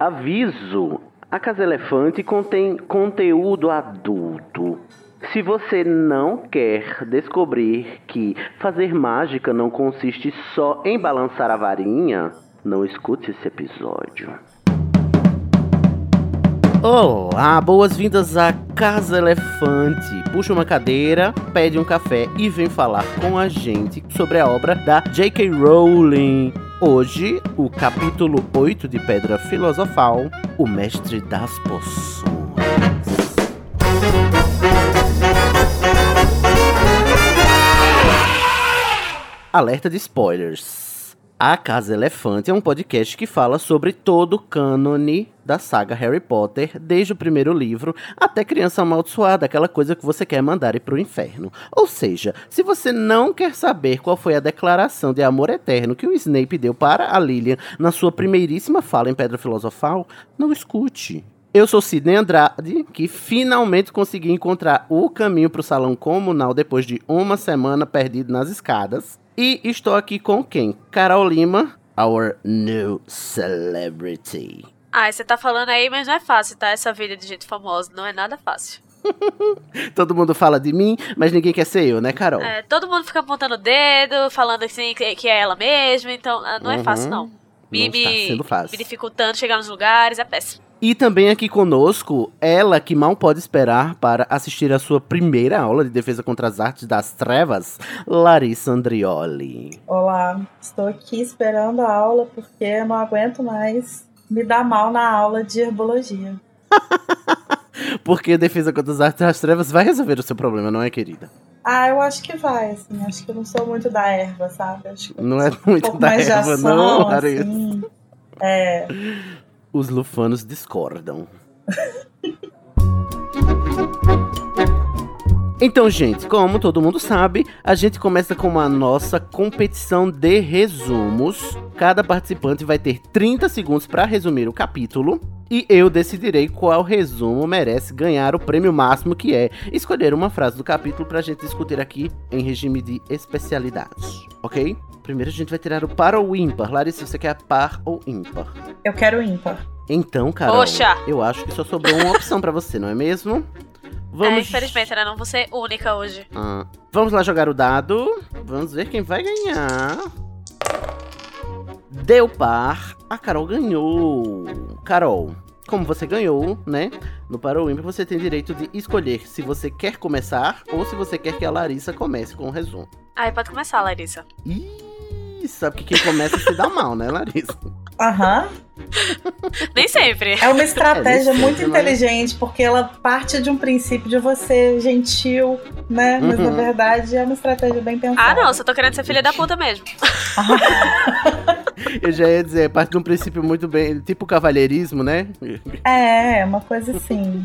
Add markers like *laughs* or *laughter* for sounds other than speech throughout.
Aviso: a Casa Elefante contém conteúdo adulto. Se você não quer descobrir que fazer mágica não consiste só em balançar a varinha, não escute esse episódio. Olá, boas-vindas à Casa Elefante. Puxa uma cadeira, pede um café e vem falar com a gente sobre a obra da J.K. Rowling. Hoje, o capítulo 8 de Pedra Filosofal, O Mestre das Poções. Alerta de spoilers. A Casa Elefante é um podcast que fala sobre todo o cânone da saga Harry Potter, desde o primeiro livro até Criança Amaldiçoada, aquela coisa que você quer mandar ir pro inferno. Ou seja, se você não quer saber qual foi a declaração de amor eterno que o Snape deu para a Lilian na sua primeiríssima fala em Pedra Filosofal, não escute. Eu sou Sidney Andrade, que finalmente consegui encontrar o caminho para o salão comunal depois de uma semana perdido nas escadas. E estou aqui com quem? Carol Lima, our new celebrity. Ah, você tá falando aí, mas não é fácil, tá? Essa vida de gente famosa não é nada fácil. *laughs* todo mundo fala de mim, mas ninguém quer ser eu, né, Carol? É, todo mundo fica apontando o dedo, falando assim que, é ela mesma, então ah, não é fácil, Uhum. não. Me, Não me- sendo fácil. me dificultando chegar nos lugares, é péssimo. E também aqui conosco, ela que mal pode esperar para assistir a sua primeira aula de defesa contra as artes das trevas, Larissa Andrioli. Olá, estou aqui esperando a aula porque eu não aguento mais me dar mal na aula de herbologia. *laughs* Porque defesa contra as artes das trevas vai resolver o seu problema, não é, querida? Ah, eu acho que vai, assim, acho que eu não sou muito da erva, sabe? Acho que Não é um muito pouco da erva, ação, não, Larissa. assim. É, Os lufanos discordam. Então, gente, como todo mundo sabe, a gente começa com a nossa competição de resumos. Cada participante vai ter 30 segundos para resumir o capítulo. E eu decidirei qual resumo merece ganhar o prêmio máximo, que é escolher uma frase do capítulo pra gente discutir aqui em regime de especialidades, ok? Primeiro a gente vai tirar o par ou ímpar. Larissa, você quer par ou ímpar? eu quero ímpar. Então, Carol, Poxa! eu acho que só sobrou uma opção pra você, não é mesmo? É, Vamos, infelizmente, né? Não vou ser única hoje. Ah, vamos lá jogar o dado. Vamos ver quem vai ganhar. Deu par. A Carol ganhou. Carol, como você ganhou, né? No Para o Ímpar, você tem direito de escolher se você quer começar ou se você quer que a Larissa comece com o resumo. Aí pode começar, Larissa. Ih, sabe que quem começa se dá mal, né, Larissa? Aham. *laughs* Nem sempre. É uma estratégia É, muito sempre, mas- inteligente, porque ela parte de um princípio de você gentil, né? Mas na Uhum. verdade é uma estratégia bem pensada. Ah, não, só tô querendo ser filha da puta mesmo. *laughs* Eu já ia dizer, parte de um princípio muito bem, tipo cavalheirismo, né? É, uma coisa assim.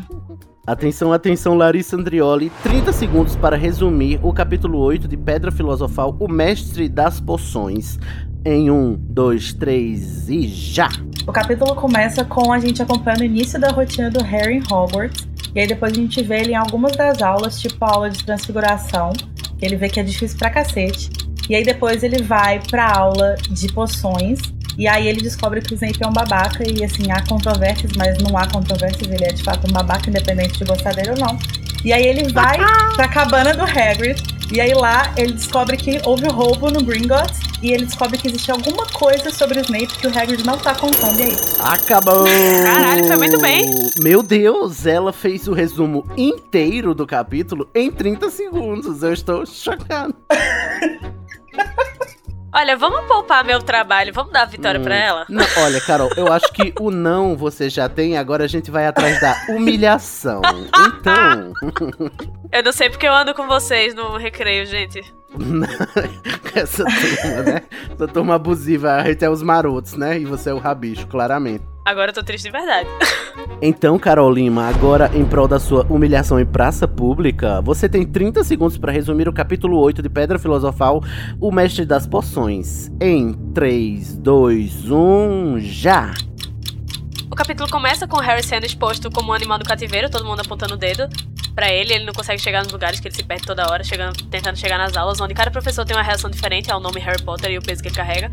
Atenção, atenção, Larissa Andrioli. 30 segundos para resumir o capítulo 8 de Pedra Filosofal, O Mestre das Poções. Em um, dois, três e já! O capítulo começa com a gente acompanhando o início da rotina do Harry em Hogwarts. E aí depois a gente vê ele em algumas das aulas, tipo a aula de transfiguração, que ele vê que é difícil pra cacete. E aí depois ele vai pra aula de poções. E aí ele descobre que o Snape é um babaca. E assim, há controvérsias, mas não há controvérsias. Ele é de fato um babaca, independente de gostar dele ou não. E aí ele vai pra cabana do Hagrid. E aí lá ele descobre que houve roubo no Gringotts. E ele descobre que existe alguma coisa sobre o Snape que o Hagrid não tá contando. E isso. Acabou! Caralho, foi muito bem. Meu Deus, ela fez o resumo inteiro do capítulo em 30 segundos. Eu estou chocado. *laughs* Olha, vamos poupar meu trabalho, vamos dar a vitória Hum. pra ela? Não, olha, Carol, eu acho que o não você já tem, agora a gente vai atrás da humilhação. Então. Eu não sei porque eu ando com vocês no recreio, gente. *laughs* Essa turma, né? Essa turma abusiva, a gente é os marotos, né? E você é o rabicho, claramente. Agora eu tô triste de verdade. *laughs* Então, Carol Lima, agora em prol da sua humilhação em praça pública, você tem 30 segundos para resumir o capítulo 8 de Pedra Filosofal, O Mestre das Poções. Em 3, 2, 1, já! O capítulo começa com Harry sendo exposto como um animal do cativeiro, todo mundo apontando o dedo. pra ele, ele não consegue chegar nos lugares que ele se perde toda hora, chegando, tentando chegar nas aulas, onde cada professor tem uma reação diferente ao nome Harry Potter e o peso que ele carrega.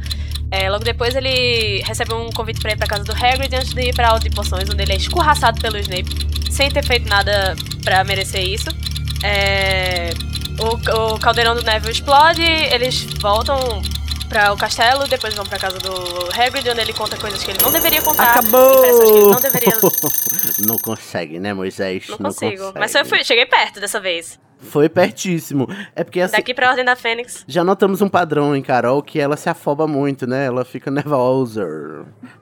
É, logo depois ele recebe um convite pra ir pra casa do Hagrid antes de ir pra aula de poções, onde ele é escorraçado pelo Snape, sem ter feito nada pra merecer isso. É, o, o caldeirão do Neville explode, eles voltam para o castelo, depois vão pra casa do Hagrid, onde ele conta coisas que ele não deveria contar. Acabou! que ele não deveria. *laughs* não consegue, né, Moisés? Não Não consigo. consegue. Mas eu fui, cheguei perto dessa vez. Foi pertíssimo. É porque assim, Daqui pra Ordem da Fênix. já notamos um padrão em Carol que ela se afoba muito, né? Ela fica nervosa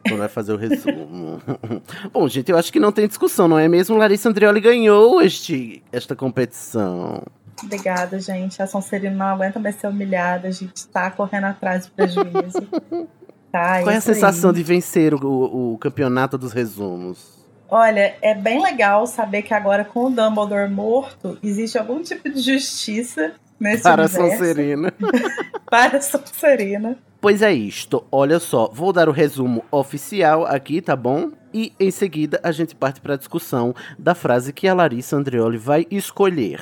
quando vai fazer o resumo. *laughs* Bom, gente, eu acho que não tem discussão, não é mesmo? Larissa Andreoli ganhou este, esta competição. Obrigada, gente. A Sonserina não aguenta mais ser humilhada. A gente tá correndo atrás do prejuízo. *laughs* Tá, Qual é a isso aí. sensação de vencer o, o- campeonato dos resumos? Olha, é bem legal saber que agora com o Dumbledore morto, existe algum tipo de justiça nesse Para a universo. Sonserina. *laughs* Para a Sonserina. Pois é isto, olha só, vou dar o resumo oficial aqui, tá bom? E em seguida a gente parte para a discussão da frase que a Larissa Andreoli vai escolher.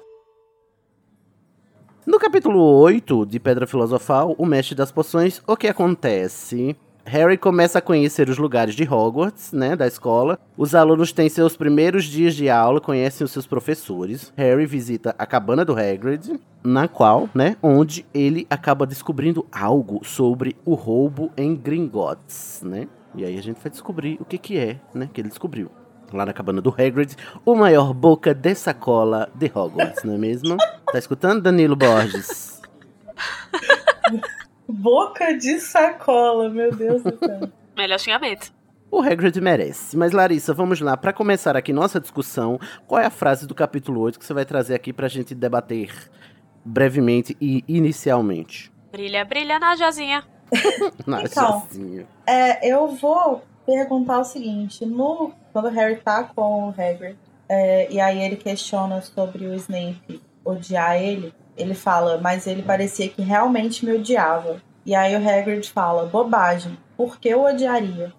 No capítulo 8 de Pedra Filosofal, o Mestre das Poções, o que acontece? Harry começa a conhecer os lugares de Hogwarts, né, da escola. Os alunos têm seus primeiros dias de aula, conhecem os seus professores. Harry visita a cabana do Hagrid, na qual, né, onde ele acaba descobrindo algo sobre o roubo em Gringotts, né? E aí a gente vai descobrir o que que é, né, que ele descobriu. Lá na cabana do Hagrid, o maior boca de sacola de Hogwarts, não é mesmo? Tá escutando, Danilo Borges? *laughs* Boca de sacola, meu Deus do céu. Melhor xingamento. O Hagrid merece. Mas, Larissa, vamos lá. Pra começar aqui nossa discussão, qual é a frase do capítulo 8 que você vai trazer aqui pra gente debater brevemente e inicialmente? Brilha, brilha na Jazinha. *laughs* Na Então. chazinha. É, eu vou perguntar o seguinte: no, quando o Harry tá com o Hagrid, é, e aí ele questiona sobre o Snape odiar ele, ele fala, mas ele parecia que realmente me odiava. E aí o Hagrid fala, bobagem, por que eu odiaria?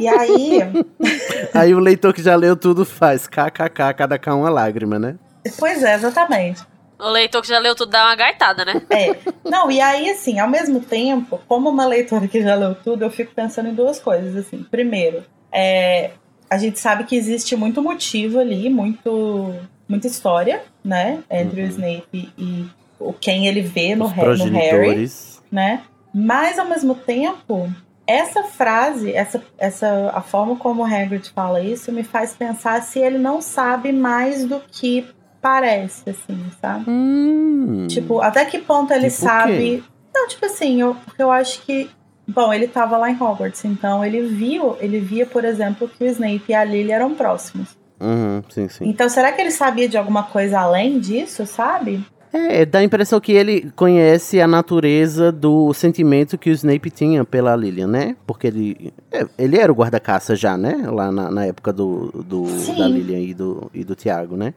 e aí, *laughs* Aí o leitor que já leu tudo faz kkk, cada cá uma lágrima, né? pois é, exatamente. O leitor que já leu tudo dá uma gaitada, né? É. Não, e aí, assim, ao mesmo tempo, como uma leitora que já leu tudo, eu fico pensando em duas coisas, assim. Primeiro, é, a gente sabe que existe muito motivo ali, muito, muita história, né? Entre o Uhum. Snape e o quem ele vê no, no Harry, né? Mas, ao mesmo tempo, essa frase, essa, essa, a forma como o Hagrid fala isso, me faz pensar se ele não sabe mais do que parece, assim, sabe? Hum. Tipo, até que ponto ele Tipo o sabe. Não, tipo assim, eu, porque eu acho que. Bom, ele tava lá em Hogwarts, então ele viu, ele via, por exemplo, que o Snape e a Lily eram próximos. Uhum, sim, sim. Então, será que ele sabia de alguma coisa além disso, sabe? É, dá a impressão que ele conhece a natureza do sentimento que o Snape tinha pela Lilian, né? Porque ele, é, ele era o guarda-caça já, né? Lá na, na época do, do Sim. da Lilian e do, e do Tiago, né?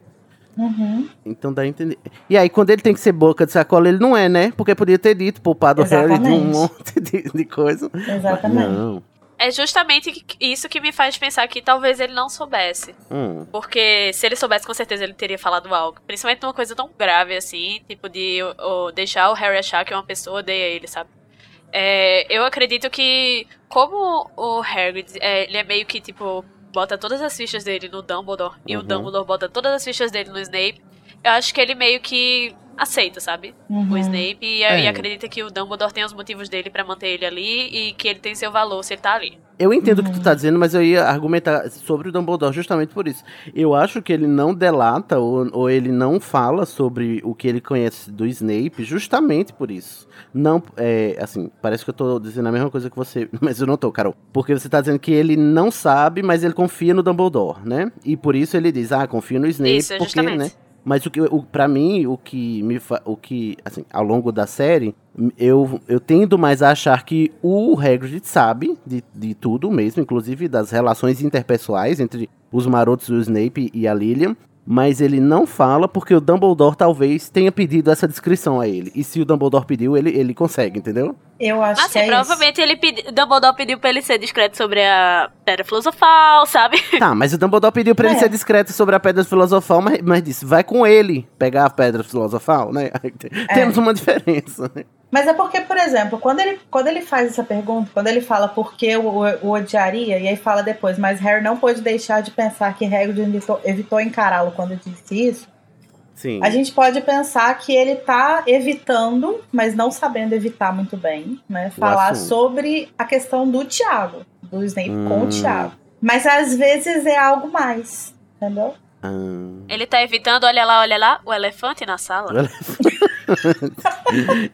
Uhum. Então dá a entender. E aí, quando ele tem que ser boca de sacola, ele não é, né? Porque podia ter dito, poupado o Harry de um monte de, de coisa. Exatamente. não. É justamente isso que me faz pensar que talvez ele não soubesse. Hum. Porque se ele soubesse, com certeza ele teria falado algo. Principalmente numa coisa tão grave assim, tipo de o- o deixar o Harry achar que uma pessoa odeia ele, sabe? É, eu acredito que, como o Harry, é, ele é meio que, tipo, bota todas as fichas dele no Dumbledore, e o Uhum. Dumbledore bota todas as fichas dele no Snape, eu acho que ele meio que aceita, sabe? Uhum. O Snape e, É. e acredita que o Dumbledore tem os motivos dele pra manter ele ali e que ele tem seu valor se ele tá ali. Eu entendo o que tu tá dizendo, mas eu ia argumentar sobre o Dumbledore justamente por isso. Eu acho que ele não delata ou, ou ele não fala sobre o que ele conhece do Snape justamente por isso. Não, é, assim, parece que eu tô dizendo a mesma coisa que você, *laughs* mas eu não tô, Carol. Porque você tá dizendo que ele não sabe, mas ele confia no Dumbledore, né? E por isso ele diz, ah, confio no Snape, Isso, porque, justamente. né? Mas o que, o, pra mim, o que me fa, o que, assim, ao longo da série, eu, eu tendo mais a achar que o Hagrid sabe de, de tudo mesmo, inclusive das relações interpessoais entre os marotos e o Snape e a Lilian, mas ele não fala porque o Dumbledore talvez tenha pedido essa descrição a ele. E se o Dumbledore pediu, ele, ele consegue, entendeu? Eu acho Assim, que é provavelmente ele pedi, Dumbledore pediu pra ele ser discreto sobre a Pedra Filosofal, sabe? *laughs* Tá, mas o Dumbledore pediu pra ele É. ser discreto sobre a Pedra Filosofal, mas, mas disse, vai com ele pegar a Pedra Filosofal, né? *laughs* Temos uma diferença, né? isso. Mas é porque, por exemplo, quando ele, quando ele faz essa pergunta, quando ele fala por que o, o, o odiaria, e aí fala depois, mas Harry não pôde deixar de pensar que Hagrid evitou, evitou encará-lo quando disse isso, Sim. a gente pode pensar que ele tá evitando, mas não sabendo evitar muito bem, né? Falar sobre a questão do Tiago, do Snape com Hum. o Tiago. Mas às vezes é algo mais, entendeu? Ah. Ele tá evitando, olha lá, olha lá, o elefante na sala. *laughs*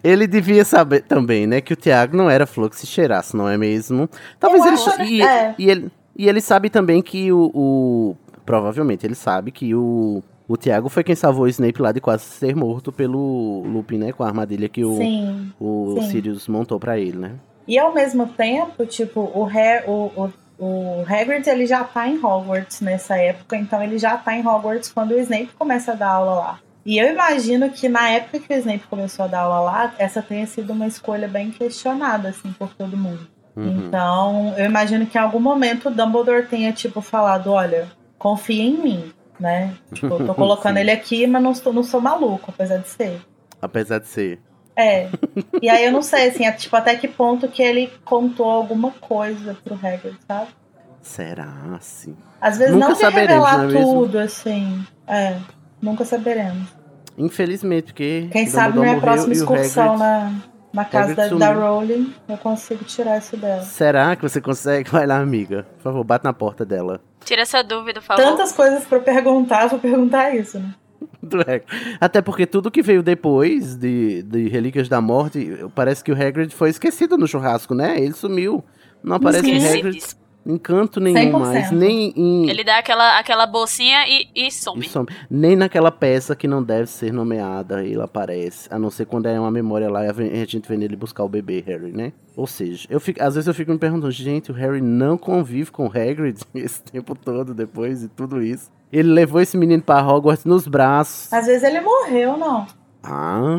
ele devia saber também, né, que o Thiago não era que se cheirasse, não é mesmo? Talvez Eu ele, acho, e, é. e ele e ele sabe também que o, o- provavelmente ele sabe que o o Thiago foi quem salvou o Snape lá de quase ser morto pelo Lupin, né, com a armadilha que o, Sim. o sim. Sirius montou pra ele, né? E ao mesmo tempo, tipo, o, Har o, o, o Hagrid ele já tá em Hogwarts nessa época, então ele já tá em Hogwarts quando o Snape começa a dar aula lá. E eu imagino que na época que o Snape começou a dar aula lá, essa tenha sido uma escolha bem questionada, assim, por todo mundo. Uhum. Então, eu imagino que em algum momento o Dumbledore tenha, tipo, falado, olha, confia em mim, né? Tipo, eu tô colocando *laughs* ele aqui, mas não, sou- não sou maluco, apesar de ser. Apesar de ser. É. *laughs* E aí eu não sei, assim, é, tipo, até que ponto que ele contou alguma coisa pro Hagrid, sabe? Será assim? Às vezes Nunca não saberemos, revelar não é tudo, assim. É. Nunca saberemos. Infelizmente, porque Quem sabe minha próxima excursão Hagrid- na, na casa da, da. Rowling, eu consigo tirar isso dela. Será que você consegue? *laughs* Vai lá, amiga. Por favor, bate na porta dela. Tira essa dúvida, por favor. Tantas coisas pra perguntar, vou perguntar isso, né? *laughs* Até porque tudo que veio depois de, de Relíquias da Morte, parece que o Hagrid foi esquecido no churrasco, né? Ele sumiu. Não aparece Esqueci Hagrid disso. em canto nenhum 100%. mais. Nem em... Ele dá aquela, aquela bolsinha e, e some. e some. Nem naquela peça que não deve ser nomeada ele aparece. A não ser quando é uma memória lá e a gente vem ele buscar o bebê Harry, né? Ou seja, eu fico, às vezes eu fico me perguntando, gente, o Harry não convive com o Hagrid *laughs* esse tempo todo depois de tudo isso. Ele levou esse menino pra Hogwarts nos braços. Às vezes ele morreu, não. Ah.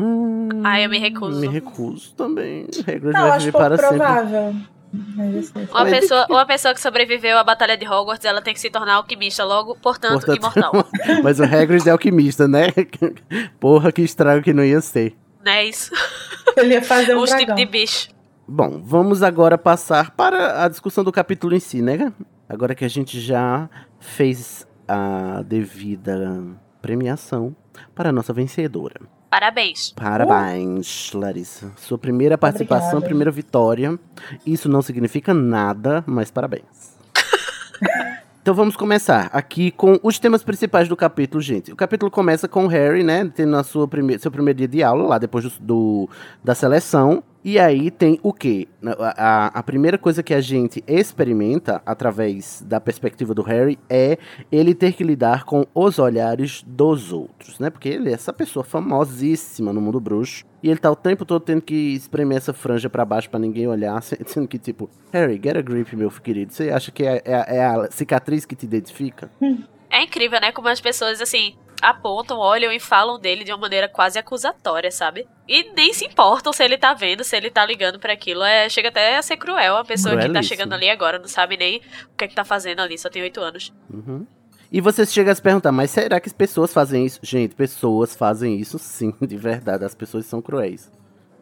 Ah, eu me recuso. Me recuso também. O Hagrid Não, vai acho pouco sempre. Assim, Uma pessoa, uma pessoa que sobreviveu à Batalha de Hogwarts, ela tem que se tornar alquimista logo, portanto, Portanto, imortal. *laughs* Mas o Hagrid é alquimista, né? *laughs* Porra, que estrago que não ia ser. Não é isso? *laughs* Ele ia fazer um Os tipos de bicho. Bom, vamos agora passar para a discussão do capítulo em si, né? Agora que a gente já fez a devida premiação para a nossa vencedora. Parabéns. Parabéns, Larissa. Sua primeira participação, Obrigada. primeira vitória. Isso não significa nada, mas parabéns. *laughs* Então vamos começar aqui com os temas principais do capítulo, gente. O capítulo começa com o Harry, né, tendo a sua prime seu primeiro dia de aula, lá depois do, do- da seleção. E aí tem o quê? A, a- a primeira coisa que a gente experimenta através da perspectiva do Harry é ele ter que lidar com os olhares dos outros, né? Porque ele é essa pessoa famosíssima no mundo bruxo. E ele tá o tempo todo tendo que espremer essa franja pra baixo pra ninguém olhar, *laughs* sendo que tipo, Harry, get a grip, meu querido. Você acha que é, é- é a cicatriz que te identifica? É incrível, né? Como as pessoas, assim, apontam, olham e falam dele de uma maneira quase acusatória, sabe? E nem se importam se ele tá vendo, se ele tá ligando pra aquilo. É, chega até a ser cruel. A pessoa que tá chegando ali agora não sabe nem o que é que tá fazendo ali, só tem oito anos. Uhum. E você chega a se perguntar, mas será que as pessoas fazem isso? Gente, pessoas fazem isso sim, *laughs* de verdade. As pessoas são cruéis.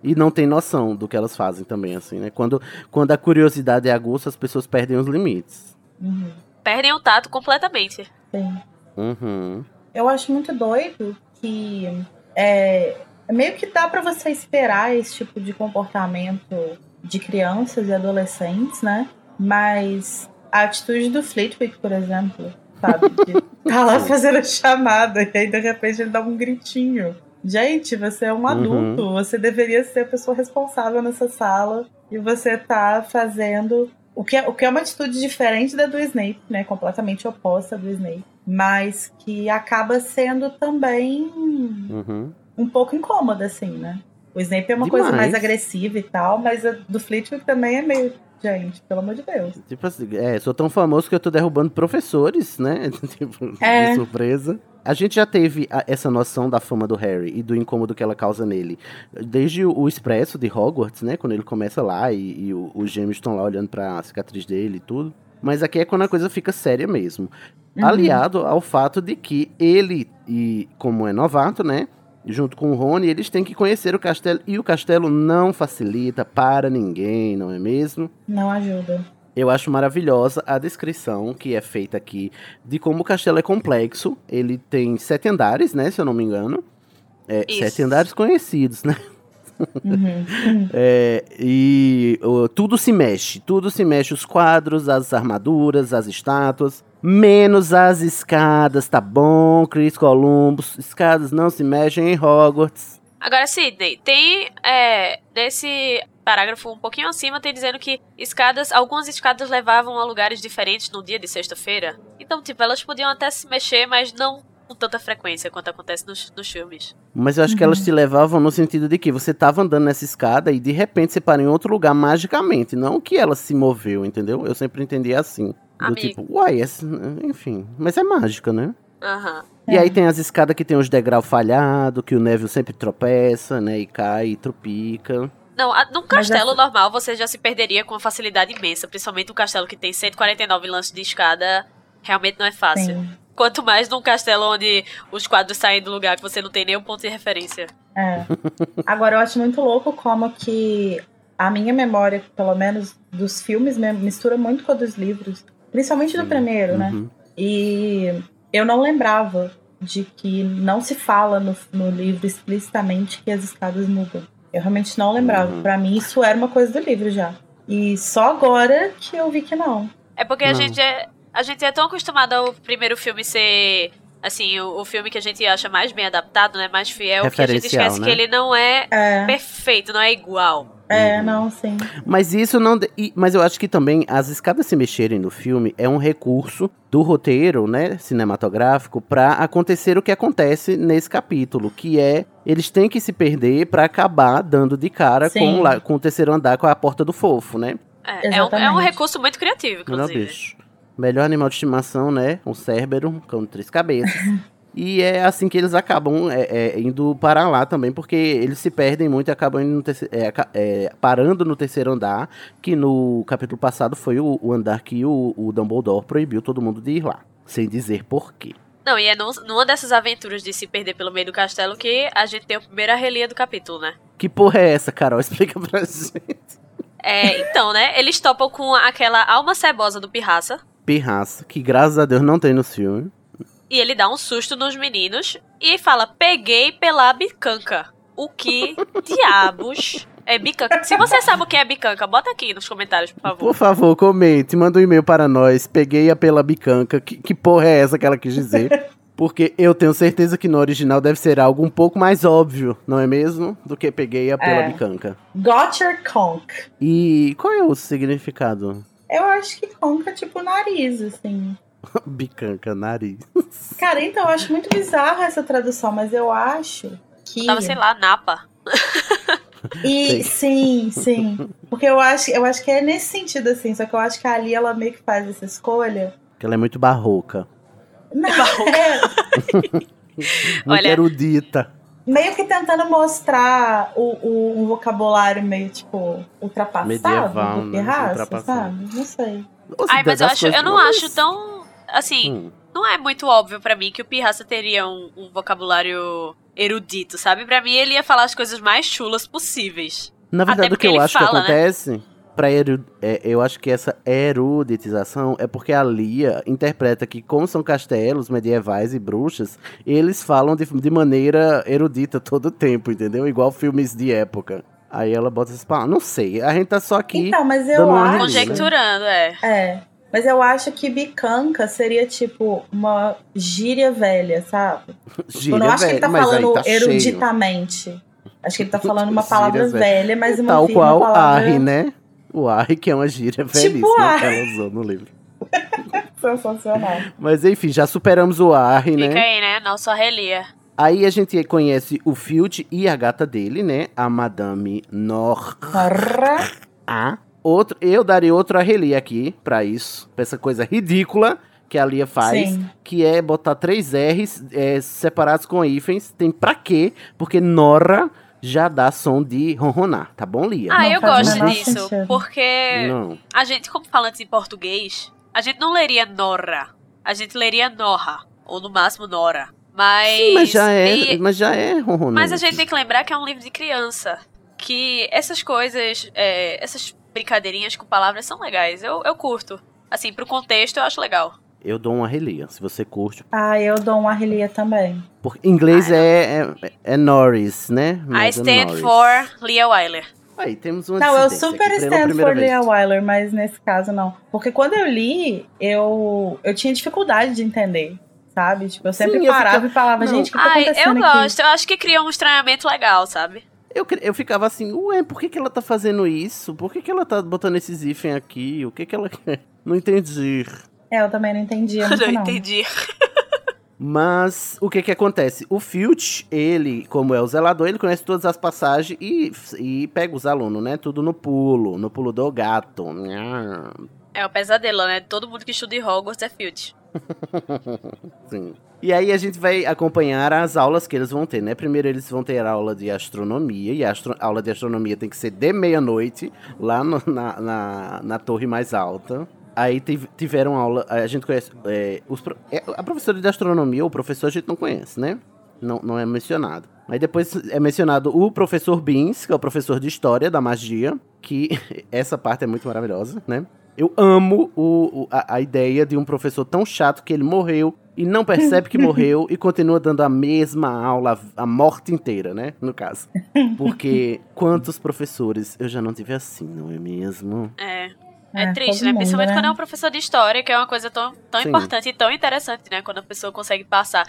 E não tem noção do que elas fazem também, assim, né? Quando, quando a curiosidade é aguça, as pessoas perdem os limites. Uhum, Perdem o tato completamente. sim. Uhum. Eu acho muito doido que é, meio que dá para você esperar esse tipo de comportamento de crianças e adolescentes, né? Mas a atitude do Flitwick, por exemplo, sabe? De *laughs* tá lá fazendo a chamada e aí de repente ele dá um gritinho. Gente, você é um Uhum. adulto, você deveria ser a pessoa responsável nessa sala e você tá fazendo o que, é, o que é uma atitude diferente da do Snape, né? Completamente oposta do Snape, mas que acaba sendo também Uhum. um pouco incômoda, assim, né? O Snape é uma coisa Demais. mais agressiva e tal, mas a do Flitwick também é meio. Gente, pelo amor de Deus. Tipo assim, é, sou tão famoso que eu tô derrubando professores, né? *laughs* tipo, É. de surpresa. A gente já teve a- essa noção da fama do Harry e do incômodo que ela causa nele. Desde o, o Expresso de Hogwarts, né? Quando ele começa lá e, e os gêmeos estão lá olhando pra cicatriz dele e tudo. Mas aqui é quando a coisa fica séria mesmo. Uhum. Aliado ao fato de que ele, e como é novato, né? Junto com o Rony, eles têm que conhecer o castelo. E o castelo não facilita para ninguém, não é mesmo? Não ajuda. Eu acho maravilhosa a descrição que é feita aqui de como o castelo é complexo. Ele tem sete andares, né? Se eu não me engano. É, sete andares conhecidos, né? Uhum. *laughs* É, e ó, tudo se mexe. Tudo se mexe. Os quadros, as armaduras, as estátuas. Menos as escadas, tá bom, Chris Columbus? Escadas não se mexem em Hogwarts. Agora, Sidney, tem é, nesse parágrafo um pouquinho acima, tem dizendo que escadas, algumas escadas levavam a lugares diferentes no dia de sexta-feira. Então, tipo, elas podiam até se mexer, mas não com tanta frequência quanto acontece nos, nos filmes. Mas eu acho que Uhum. elas te levavam no sentido de que você tava andando nessa escada e de repente você para em outro lugar magicamente, não que ela se moveu, entendeu? Eu sempre entendi assim. Do Amigo. tipo, uai, essa- enfim. Mas é mágica, né? Aham. E É. aí tem as escadas que tem os degrau falhado, que o Neville sempre tropeça, né? E cai e trupica. Não, a- num castelo essa- normal você já se perderia com uma facilidade imensa, principalmente um castelo que tem 149 lances de escada, realmente não é fácil. Sim. Quanto mais num castelo onde os quadros saem do lugar que você não tem nenhum ponto de referência. É. Agora eu acho muito louco como que a minha memória, pelo menos dos filmes, mistura muito com a dos livros. Principalmente do primeiro, né? Uhum. E eu não lembrava de que não se fala no, no livro explicitamente que as escadas mudam. Eu realmente não lembrava. Uhum. Pra mim, isso era uma coisa do livro já. E só agora que eu vi que não. É porque a Não. gente é, a gente é tão acostumado ao primeiro filme ser assim, o, o filme que a gente acha mais bem adaptado, né, mais fiel, que a gente esquece né? que ele não é É, perfeito, não é igual. É, Uhum. não, sim. Mas isso não. de- Mas eu acho que também as escadas se mexerem no filme é um recurso do roteiro, né, cinematográfico, pra acontecer o que acontece nesse capítulo, que é eles têm que se perder pra acabar dando de cara com, Sim. com o terceiro andar, com a porta do fofo, né? É, é um, é um recurso muito criativo, Melhor inclusive. bicho. Melhor animal de estimação, né? Um cérebro, um cão de três cabeças. *laughs* e é assim que eles acabam é, é, indo para lá também, porque eles se perdem muito e acabam indo no é, é, parando no terceiro andar, que no capítulo passado foi o, o andar que o, o Dumbledore proibiu todo mundo de ir lá. Sem dizer porquê. Não, e é num- numa dessas aventuras de se perder pelo meio do castelo que a gente tem a primeira relia do capítulo, né? Que porra é essa, Carol? *laughs* Explica pra gente. É, então, né? Eles topam com aquela alma cebosa do Pirraça. Pirraça, que graças a Deus não tem nos filmes. E ele dá um susto nos meninos e fala: Peguei pela bicanca. O que diabos é bicanca? Se você sabe o que é bicanca, bota aqui nos comentários, por favor. Por favor, comente, manda um e-mail para nós. Peguei a pela bicanca. Que, que porra é essa que ela quis dizer? Porque eu tenho certeza que no original deve ser algo um pouco mais óbvio, não é mesmo? Do que peguei a pela É. bicanca. Got your conch. E qual é o significado? Eu acho que conca é tipo nariz, assim. *laughs* bicanca, nariz. *laughs* Cara, então eu acho muito bizarra essa tradução, mas eu acho que. Tava, sei lá, Napa. E *laughs* sim, sim. Porque eu acho, eu acho que é nesse sentido, assim. Só que eu acho que ali ela meio que faz essa escolha. Que ela é muito barroca. Não, é, Muito Olha- erudita. meio que tentando mostrar o, o- um vocabulário meio, tipo, ultrapassado Medieval, do né? Ultrapassado. sabe? Não sei. Nossa, Ai, mas eu, acho, eu não acho tão. Assim, Hum. não é muito óbvio pra mim que o Pirraça teria um, um vocabulário erudito, sabe? Pra mim ele ia falar as coisas mais chulas possíveis. Na verdade, o que eu acho que fala, né? acontece pra eru- é, eu acho que essa eruditização é porque a Lia interpreta que, como são castelos medievais e bruxas, eles falam de, de maneira erudita todo o tempo, entendeu? Igual filmes de época. Aí ela bota essas palavras. Não sei, a gente tá só aqui. Então, mas eu dando uma acho. Conjecturando, é. É. Mas eu acho que bicanca seria tipo uma gíria velha, sabe? Gíria eu não acho que ele tá velha, falando tá cheio. eruditamente. Acho que ele tá falando uma palavra velhas. velha, mas uma, Tal qual palavra Arre, né? O Arre, que é uma gíria Tipo velhíssima Arre. que ela usou no livro. *laughs* sensacional. Mas enfim, já superamos o Arre, Fica né? aí, né? Nossa relia. Aí a gente conhece o Field e a gata dele, né? A Madame Nor. A. Outro, eu daria outro Arreli aqui pra isso. Pra essa coisa ridícula que a Lia faz. Sim. Que é botar três R's é, separados com hífens. Tem pra quê? Porque Nora já dá som de ronronar. Tá bom, Lia? Ah, Não eu gosto disso. sentido. Porque Não. a gente, como falante em português, a gente não leria Nora. A gente leria Norra. Ou no máximo Nora. Mas. Sim, mas já é, e- mas já é ronronante. Mas a gente tem que lembrar que é um livro de criança. Que essas coisas, é, essas brincadeirinhas com palavras são legais. Eu, eu curto. Assim, pro contexto eu acho legal. Eu dou uma relia, se você curte. Ah, eu dou uma relia também. Porque em inglês é, é, é Norris, né? I Megan stand Norris. for Leah Wyler. Aí temos uma Não, eu super aqui, stand for vez. Leah Wyler, mas nesse caso não. Porque quando eu li, eu, eu tinha dificuldade de entender, sabe? Tipo, eu sempre Sim, eu parava ficava- e falava, Não. gente, o que tá Ai, eu acontecendo aqui? gosto. Eu acho que cria um estranhamento legal, sabe? Eu, eu ficava assim, ué, por que, que ela tá fazendo isso? Por que, que ela tá botando esses hífen aqui? O que que ela quer? Não entendi. É, eu também não entendia muito, *laughs* não não. entendi. Mas o que que acontece? O Filch, ele, como é o zelador, ele conhece todas as passagens e, e pega os alunos, né? Tudo no pulo, no pulo do gato. É o pesadelo, né? Todo mundo que estuda em Hogwarts é Filch. *laughs* Sim. E aí a gente vai acompanhar as aulas que eles vão ter, né? Primeiro eles vão ter aula de astronomia, e a astro- aula de astronomia tem que ser de meia-noite, lá no- na, na, na torre mais alta. Aí tiv- tiveram aula, a gente conhece, é, os é, a professora de astronomia, o professor a gente não conhece, né? Não, não é mencionado. Aí depois é mencionado o professor Beans, que é o professor de história da magia, que *laughs* essa parte é muito maravilhosa, né? Eu amo o, o- a, a ideia de um professor tão chato que ele morreu e não percebe que morreu e continua dando a mesma aula a morte inteira, né? No caso. Porque quantos professores eu já não tive assim, não é mesmo? É. É, É, triste, né? mundo, Principalmente né? quando é um professor de história, que é uma coisa tão, tão Sim. importante e tão interessante, né? Quando a pessoa consegue passar.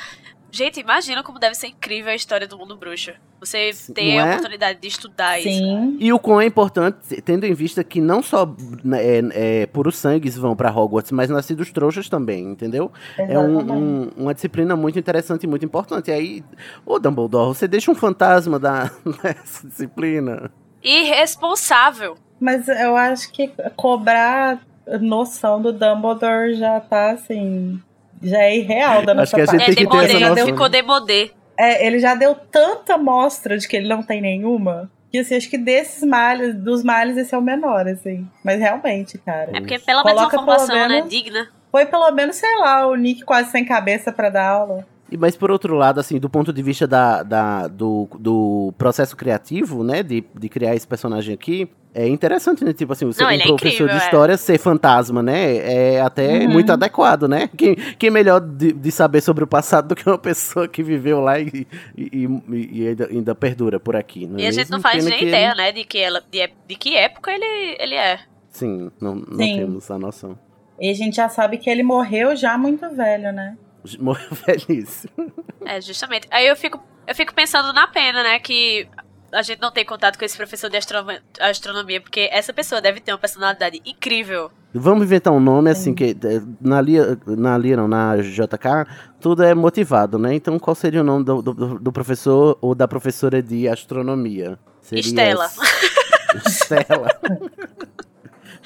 Gente, imagina como deve ser incrível a história do mundo bruxo. Você ter Não a é? oportunidade de estudar isso. Sim. E o quão é importante, tendo em vista que não só né, é, é, puros sangues vão pra Hogwarts, mas nascidos trouxas também, entendeu? É um- um- uma disciplina muito interessante e muito importante. E aí, ô Dumbledore, você deixa um fantasma da, *laughs* dessa disciplina. Irresponsável. Mas eu acho que cobrar noção do Dumbledore já tá assim. Já é irreal da Acho nossa que a gente parte. É tem que ter demodê, essa noção. ficou demodê. É, ele já deu tanta mostra de que ele não tem nenhuma. Que assim, acho que desses males, dos males, esse é o menor, assim. Mas realmente, cara. É porque pelo menos uma formação, né? menos- Digna. Foi pelo menos, sei lá, o Nick quase sem cabeça pra dar aula. E, mas por outro lado, assim, do ponto de vista da, da- do, do processo criativo, né, de, de criar esse personagem aqui, é interessante, né? Tipo assim, você Não, um é professor incrível, de é. história ser fantasma, né? É até Uhum. muito adequado, né? Quem, quem melhor de, de saber sobre o passado do que uma *laughs* pessoa que viveu lá e, e, e- e ainda, ainda perdura por aqui, não é E a gente não faz Pena nem que ele- ideia, né? De que, ela, de, de que época ele, ele é. Sim, não, não Sim. temos a noção. E a gente já sabe que ele morreu já muito velho, né? Morreu *laughs* velhíssimo. É, justamente. Aí eu fico, eu fico pensando na pena, né? Que a gente não tem contato com esse professor de astronomia, astronomia, porque essa pessoa deve ter uma personalidade incrível. Vamos inventar um nome assim que eh, na Lia, na Lia não, na JK, tudo é motivado, né? Então qual seria o nome do, do, do professor ou da professora de astronomia? Seria Estela. *laughs* Estela.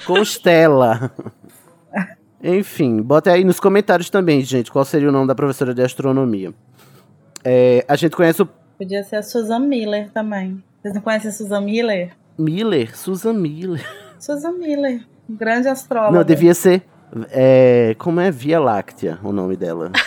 Constela. Enfim, bota aí nos comentários também, gente, qual seria o nome da professora de astronomia. É, a gente conhece o Podia ser a Susan Miller também. Vocês não conhecem a Susan Miller? Miller, Susan Miller. Susan Miller, um grande astróloga. Não, devia ser. é, como é Via Láctea o nome dela? *laughs*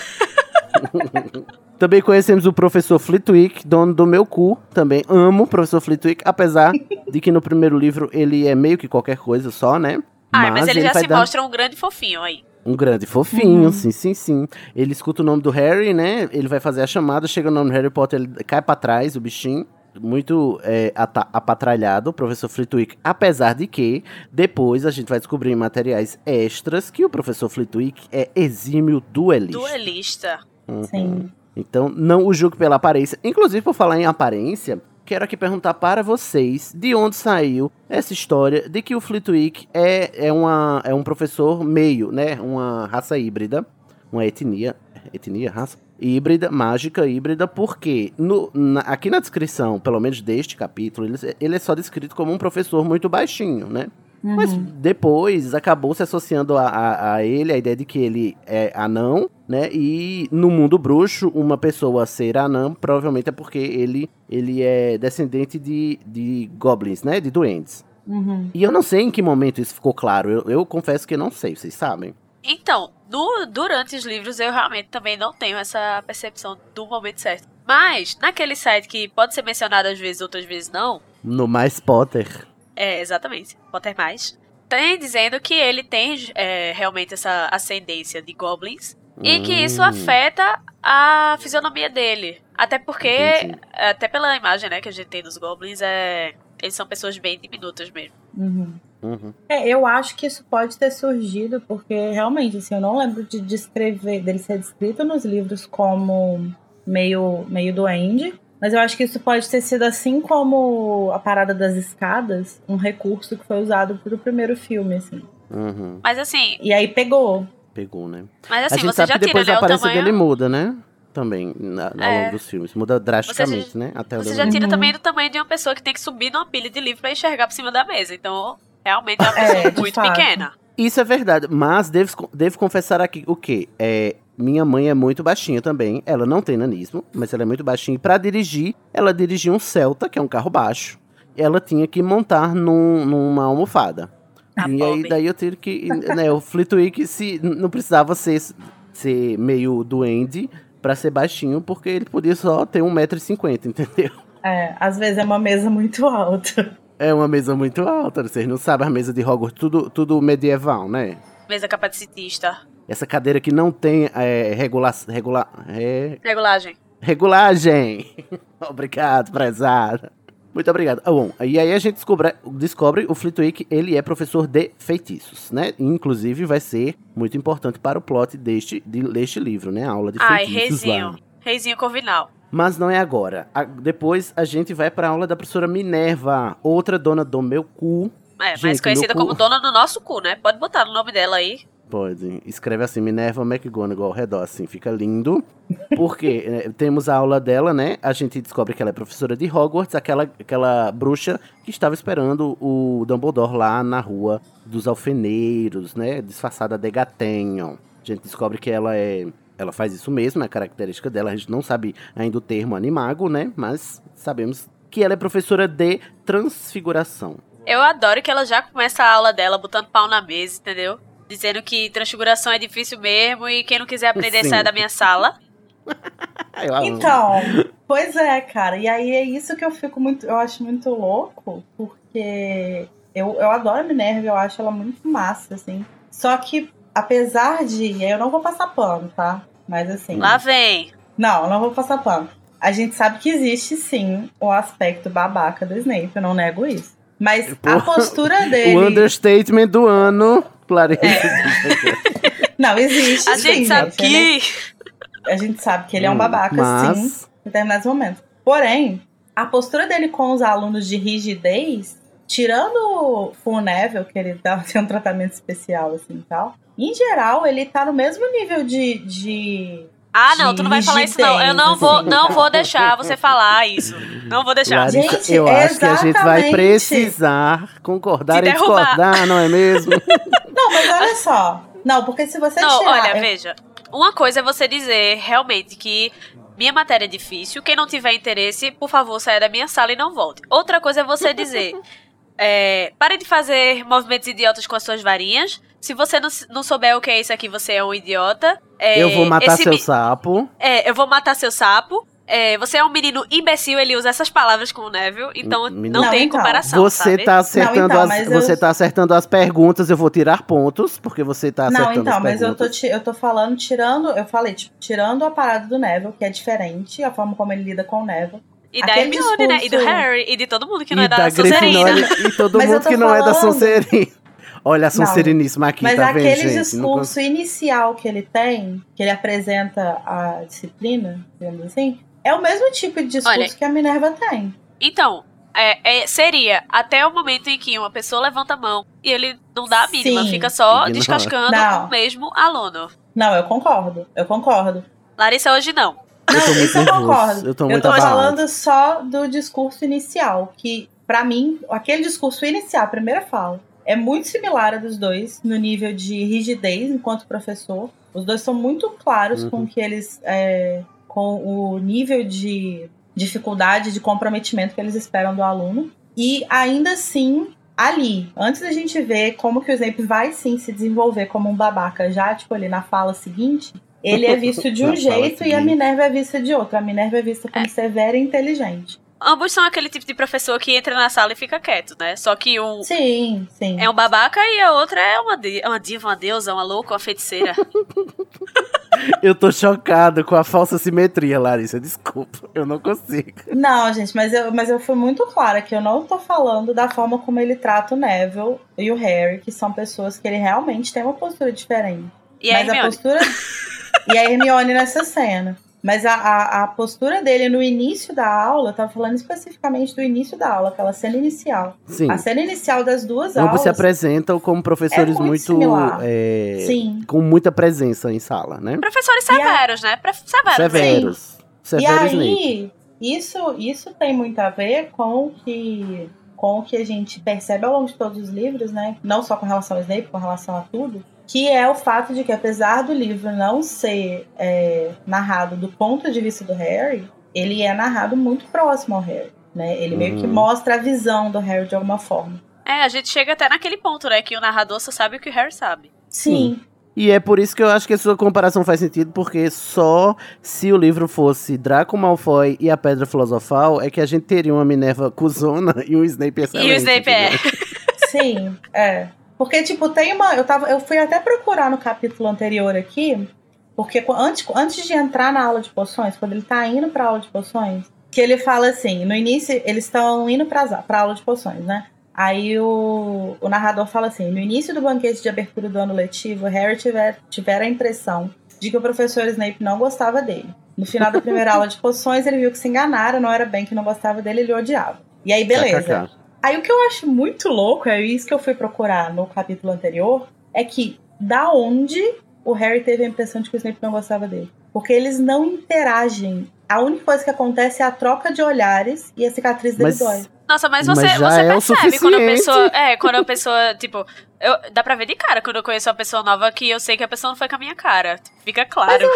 Também conhecemos o professor Flitwick, dono do meu cu. Também amo o professor Flitwick, apesar de que no primeiro livro ele é meio que qualquer coisa só, né? Ah, mas, ele, já vai se dar mostra um grande fofinho aí. Um grande fofinho, sim, sim, sim. Ele escuta o nome do Harry, né? Ele vai fazer a chamada, chega o nome do Harry Potter, ele cai pra trás, o bichinho. Muito é, apatralhado, o professor Flitwick. Apesar de que, depois a gente vai descobrir em materiais extras que o professor Flitwick é exímio duelista. Duelista. Uhum. Sim. Então, não o julgue pela aparência. Inclusive, por falar em aparência, quero aqui perguntar para vocês de onde saiu essa história de que o Flitwick é, é, uma, é um professor meio, né? Uma raça híbrida, uma etnia, etnia, raça híbrida, mágica híbrida, porque no, na- aqui na descrição, pelo menos deste capítulo, ele, ele é só descrito como um professor muito baixinho, né? Mas depois acabou se associando a, a, a ele a ideia de que ele é anão, né? E no mundo bruxo, uma pessoa ser anã provavelmente é porque ele, ele é descendente de, de goblins, né? De duendes. Uhum. E eu não sei em que momento isso ficou claro. Eu, eu confesso que não sei, vocês sabem. Então, no- durante os livros eu realmente também não tenho essa percepção do momento certo. Mas, naquele site que pode ser mencionado às vezes, outras vezes não, No Mais Potter. É exatamente, Potter Mais, tem dizendo que ele tem é, realmente essa ascendência de goblins e que isso Hum. afeta a fisionomia dele. Até porque, Entendi. até pela imagem né, que a gente tem dos goblins, é, eles são pessoas bem diminutas mesmo. Uhum. Uhum. É, eu acho que isso pode ter surgido porque realmente, assim, eu não lembro de descrever, dele ser descrito nos livros como meio, meio duende. Mas eu acho que isso pode ter sido assim como a parada das escadas, um recurso que foi usado pro primeiro filme, assim. Uhum. Mas assim, E aí pegou. Pegou, né? mas a assim, gente você sabe já que tira, depois né, a aparência tamanho... dele muda, né? Também, na, ao É. longo dos filmes. Muda drasticamente, né? Até Você já eu- tira Uhum. também do tamanho de uma pessoa que tem que subir numa pilha de livro pra enxergar por cima da mesa. Então, realmente é uma É, pessoa de muito fato. pequena. Isso é verdade, mas devo, devo confessar aqui o quê? É, minha mãe é muito baixinha também. Ela não tem nanismo, mas ela é muito baixinha. E pra dirigir, ela dirigia um Celta, que é um carro baixo. Ela tinha que montar num- numa almofada. Ah, e aí, pobre. daí eu tive que. né, o Flitwick se, não precisava ser, ser meio duende pra ser baixinho, porque ele podia só ter 1,50m, entendeu? É, às vezes é uma mesa muito alta. É uma mesa muito alta, vocês não sabem, a mesa de Hogwarts, tudo, tudo medieval, né? Mesa capacitista. Essa cadeira que não tem é, regula, regula, é, Regulagem. regulagem. *laughs* obrigado, prezada. Muito obrigado. Ah, bom, e aí a gente descobre, descobre o Flitwick, ele é professor de feitiços, né? Inclusive vai ser muito importante para o plot deste, de- deste livro, né? A aula de Ai, feitiços reizinho. lá. Reizinho Corvinal. Mas não é agora. A- depois a gente vai para a aula da professora Minerva, outra dona do meu cu. É, mais Gente, conhecida meu cu- como dona do nosso cu, né? Pode botar no nome dela aí. Pode. Escreve assim, Minerva McGonagall ao redor, assim, fica lindo. Porque é, *laughs* temos a aula dela, né? A gente descobre que ela é professora de Hogwarts, aquela, aquela bruxa que estava esperando o Dumbledore lá na rua dos alfeneiros, né? Disfarçada de gatenho. A gente descobre que ela é. Ela faz isso mesmo, é a característica dela. A gente não sabe ainda o termo animago, né? Mas sabemos que ela é professora de transfiguração. Eu adoro que ela já começa a aula dela botando pau na mesa, entendeu? Dizendo que transfiguração é difícil mesmo e quem não quiser aprender Sim. sai da minha sala. *laughs* Então, pois é, cara. E aí é isso que eu fico muito. Eu acho muito louco, porque eu, eu adoro a Minerva, eu acho ela muito massa, assim. Só que, apesar de. e aí Eu não vou passar pano, tá? Mas assim. Lá vem. Não, não vou passar pano. A gente sabe que existe sim o aspecto babaca do Snape, eu não nego isso. Mas a Porra, postura *laughs* dele. O understatement do ano, Clarice. *laughs* Não, existe. A sim, gente sabe que. A gente sabe que ele é um Hum, babaca, mas... sim. em determinados momentos. Porém, a postura dele com os alunos de rigidez, tirando o Neville, que ele dá, *laughs* tem um tratamento especial assim e tal, em geral, ele tá no mesmo nível de. de Ah, não, tu não vai falar isso, não. Eu não vou, assim. não vou deixar você falar isso. Não vou deixar. Larissa, Gente, eu acho que a gente vai precisar concordar e discordar, não é mesmo? *laughs* Só. Não, porque se você Não, tirar. olha, eu- veja. Uma coisa é você dizer realmente que minha matéria é difícil. Quem não tiver interesse, por favor, saia da minha sala e não volte. Outra coisa é você dizer. *laughs* é, pare de fazer movimentos idiotas com as suas varinhas. Se você não, não souber o que é isso aqui, você é um idiota. É, eu vou matar seu mi- sapo. É, eu vou matar seu sapo. É, você é um menino imbecil, ele usa essas palavras com o Neville, então Menino- não, Não, tem então. comparação, Você sabe? tá acertando Não, então, as, mas eu- você tá acertando as perguntas, eu vou tirar pontos, porque você tá Não, acertando então, as mas eu tô, eu tô falando, tirando, eu falei, tipo, tirando a parada do Neville, que é diferente, a forma como ele lida com o Neville. E da Aquele Hermione, né? E do discurso- Harry, e de todo mundo que não e é da, da Sonserina. E todo *laughs* Mas mundo que não é da Sonserina. Olha a Sonseriníssima aqui, Mas tá vendo, aquele gente? Não discurso inicial que ele tem, que ele apresenta a disciplina, digamos assim, é o mesmo tipo de discurso Olha, que a Minerva tem. Então, é, é, seria até o momento em que uma pessoa levanta a mão e ele não dá a mínima, Sim. fica só descascando Não. o mesmo aluno. Não, eu concordo, eu concordo. Larissa hoje não. Eu Não, *laughs* isso eu concordo. eu tô muito tô falando só do discurso inicial, que pra mim, aquele discurso inicial, a primeira fala, é muito similar a dos dois no nível de rigidez enquanto professor. Os dois são muito claros Uhum. com que eles é, com o nível de dificuldade, de comprometimento que eles esperam do aluno. E ainda assim, ali, antes da gente ver como que o Snape vai sim se desenvolver como um babaca, já tipo ali na fala seguinte, ele é visto de *laughs* um jeito e a seguinte. Minerva é vista de outro. A Minerva é vista como severa e inteligente. Ambos são aquele tipo de professor que entra na sala e fica quieto, né? Só que um Sim, sim. é um babaca e a outra é uma, di- uma diva, uma deusa, uma louca, uma feiticeira. *laughs* Eu tô chocado com a falsa simetria, Larissa. Desculpa, eu não consigo. Não, gente, mas eu, mas eu fui muito clara que eu não tô falando da forma como ele trata o Neville e o Harry, que são pessoas que ele realmente tem uma postura diferente. E a mas a Hermione? postura. *laughs* e a Hermione nessa cena. Mas a, a, a postura dele no início da aula, eu tava falando especificamente do início da aula, aquela cena inicial. Sim. A cena inicial das duas Ambos aulas. se apresentam como professores É muito muito. é, Sim. com muita presença em sala, né? Professores severos, né? Pre- Severos. Severos. E Severos Snape. aí, isso, isso tem muito a ver com o que com o que a gente percebe ao longo de todos os livros, né? Não só com relação ao Snape, com relação a tudo, que é o fato de que apesar do livro não ser é, narrado do ponto de vista do Harry, ele é narrado muito próximo ao Harry, né? Ele meio que Uhum. mostra a visão do Harry de alguma forma. É, a gente chega até naquele ponto, né? Que o narrador só sabe o que o Harry sabe. Sim, E é por isso que eu acho que a sua comparação faz sentido, porque só se o livro fosse Draco Malfoy e a Pedra Filosofal é que a gente teria uma Minerva cuzona *laughs* e um Snape excelente. e o Snape é. Sim, é. Porque, tipo, tem uma. Eu, tava, eu fui até procurar no capítulo anterior aqui, porque qu- antes, antes de entrar na aula de poções, quando ele tá indo pra aula de poções, que ele fala assim: no início, eles estão indo pra, pra aula de poções, né? Aí o, o narrador fala assim: no início do banquete de abertura do ano letivo, Harry tiver, tiver a impressão de que o professor Snape não gostava dele. No final da primeira *laughs* aula de poções, ele viu que se enganaram, não era bem que não gostava dele, ele odiava. E aí, beleza. Aí o que eu acho muito louco, é isso que eu fui procurar no capítulo anterior, é que da onde o Harry teve a impressão de que o Snape não gostava dele. Porque eles não interagem. A única coisa que acontece é a troca de olhares e a cicatriz dele Mas- dói. Nossa, mas Mas você, já você é percebe quando a pessoa. *laughs* É, quando a pessoa, tipo. Eu, dá pra ver de cara quando eu conheço uma pessoa nova que eu sei que a pessoa não foi com a minha cara. Fica claro.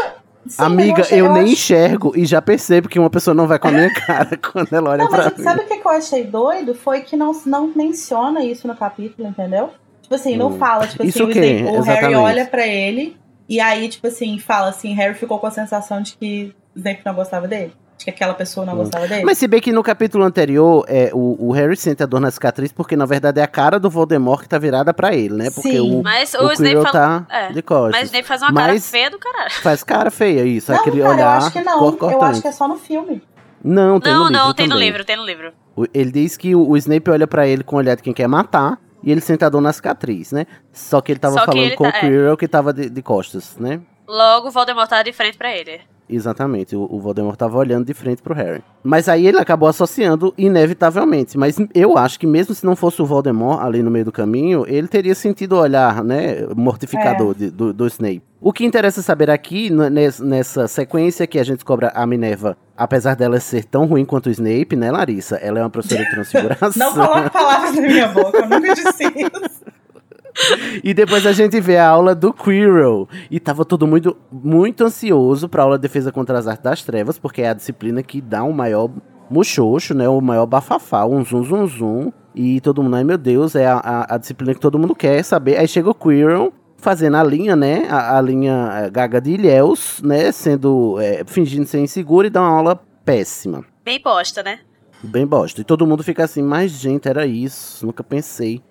Sim, Amiga, achei- eu, nem acho- enxergo e já percebo que uma pessoa não vai com a minha *laughs* cara quando ela olha Não, pra mas mim. sabe o que eu achei doido? Foi que não, não menciona isso no capítulo, entendeu? Tipo assim, não Hum. fala, tipo Isso assim, o o, Harry olha pra ele e aí, tipo assim, fala assim, Harry ficou com a sensação de que Snape não gostava dele. De que aquela pessoa não Hum. gostava dele. Mas se bem que no capítulo anterior, é, o, o Harry sente a dor na cicatriz porque, na verdade, é a cara do Voldemort que tá virada pra ele, né? Porque Sim. o, Mas o o Snape tá é, de costas. Mas o Snape faz uma cara Mas- feia do caralho. Faz cara feia isso, não, aquele cara, olhar eu acho que não. Eu acho que é só no filme. Não, tem não, no livro não, tem no também. livro, tem no livro. O- Ele diz que o, o Snape olha pra ele com o olhar de quem quer matar e ele sente a dor na cicatriz, né? Só que ele tava Só falando ele com tá- o é. Quirrell que tava de, de costas, né? Logo, o Voldemort tá de frente pra ele. Exatamente, o, o Voldemort tava olhando de frente pro Harry. Mas aí ele acabou associando inevitavelmente. Mas eu acho que mesmo se não fosse o Voldemort ali no meio do caminho, ele teria sentido o olhar, né, mortificador de- do, do Snape. O que interessa saber aqui, nessa sequência que a gente descobre a Minerva, apesar dela ser tão ruim quanto o Snape, né, Larissa? Ela é uma professora de *laughs* transfiguração. Não coloque palavras na minha boca, eu nunca disse isso. E depois a gente vê a aula do Quirrell. E tava todo mundo muito ansioso pra aula de defesa contra as artes das trevas, porque é a disciplina que dá o maior muxoxo, né? O maior bafafá, um zum zum zum E todo mundo, ai meu Deus, é a, a, a disciplina que todo mundo quer saber. Aí chega o Quirrell fazendo a linha, né? A, a linha é, Gaga de Ilhéus, né? Sendo. É, fingindo ser inseguro e dá uma aula péssima. Bem bosta, né? Bem bosta. E todo mundo fica assim, mas gente, era isso. Nunca pensei.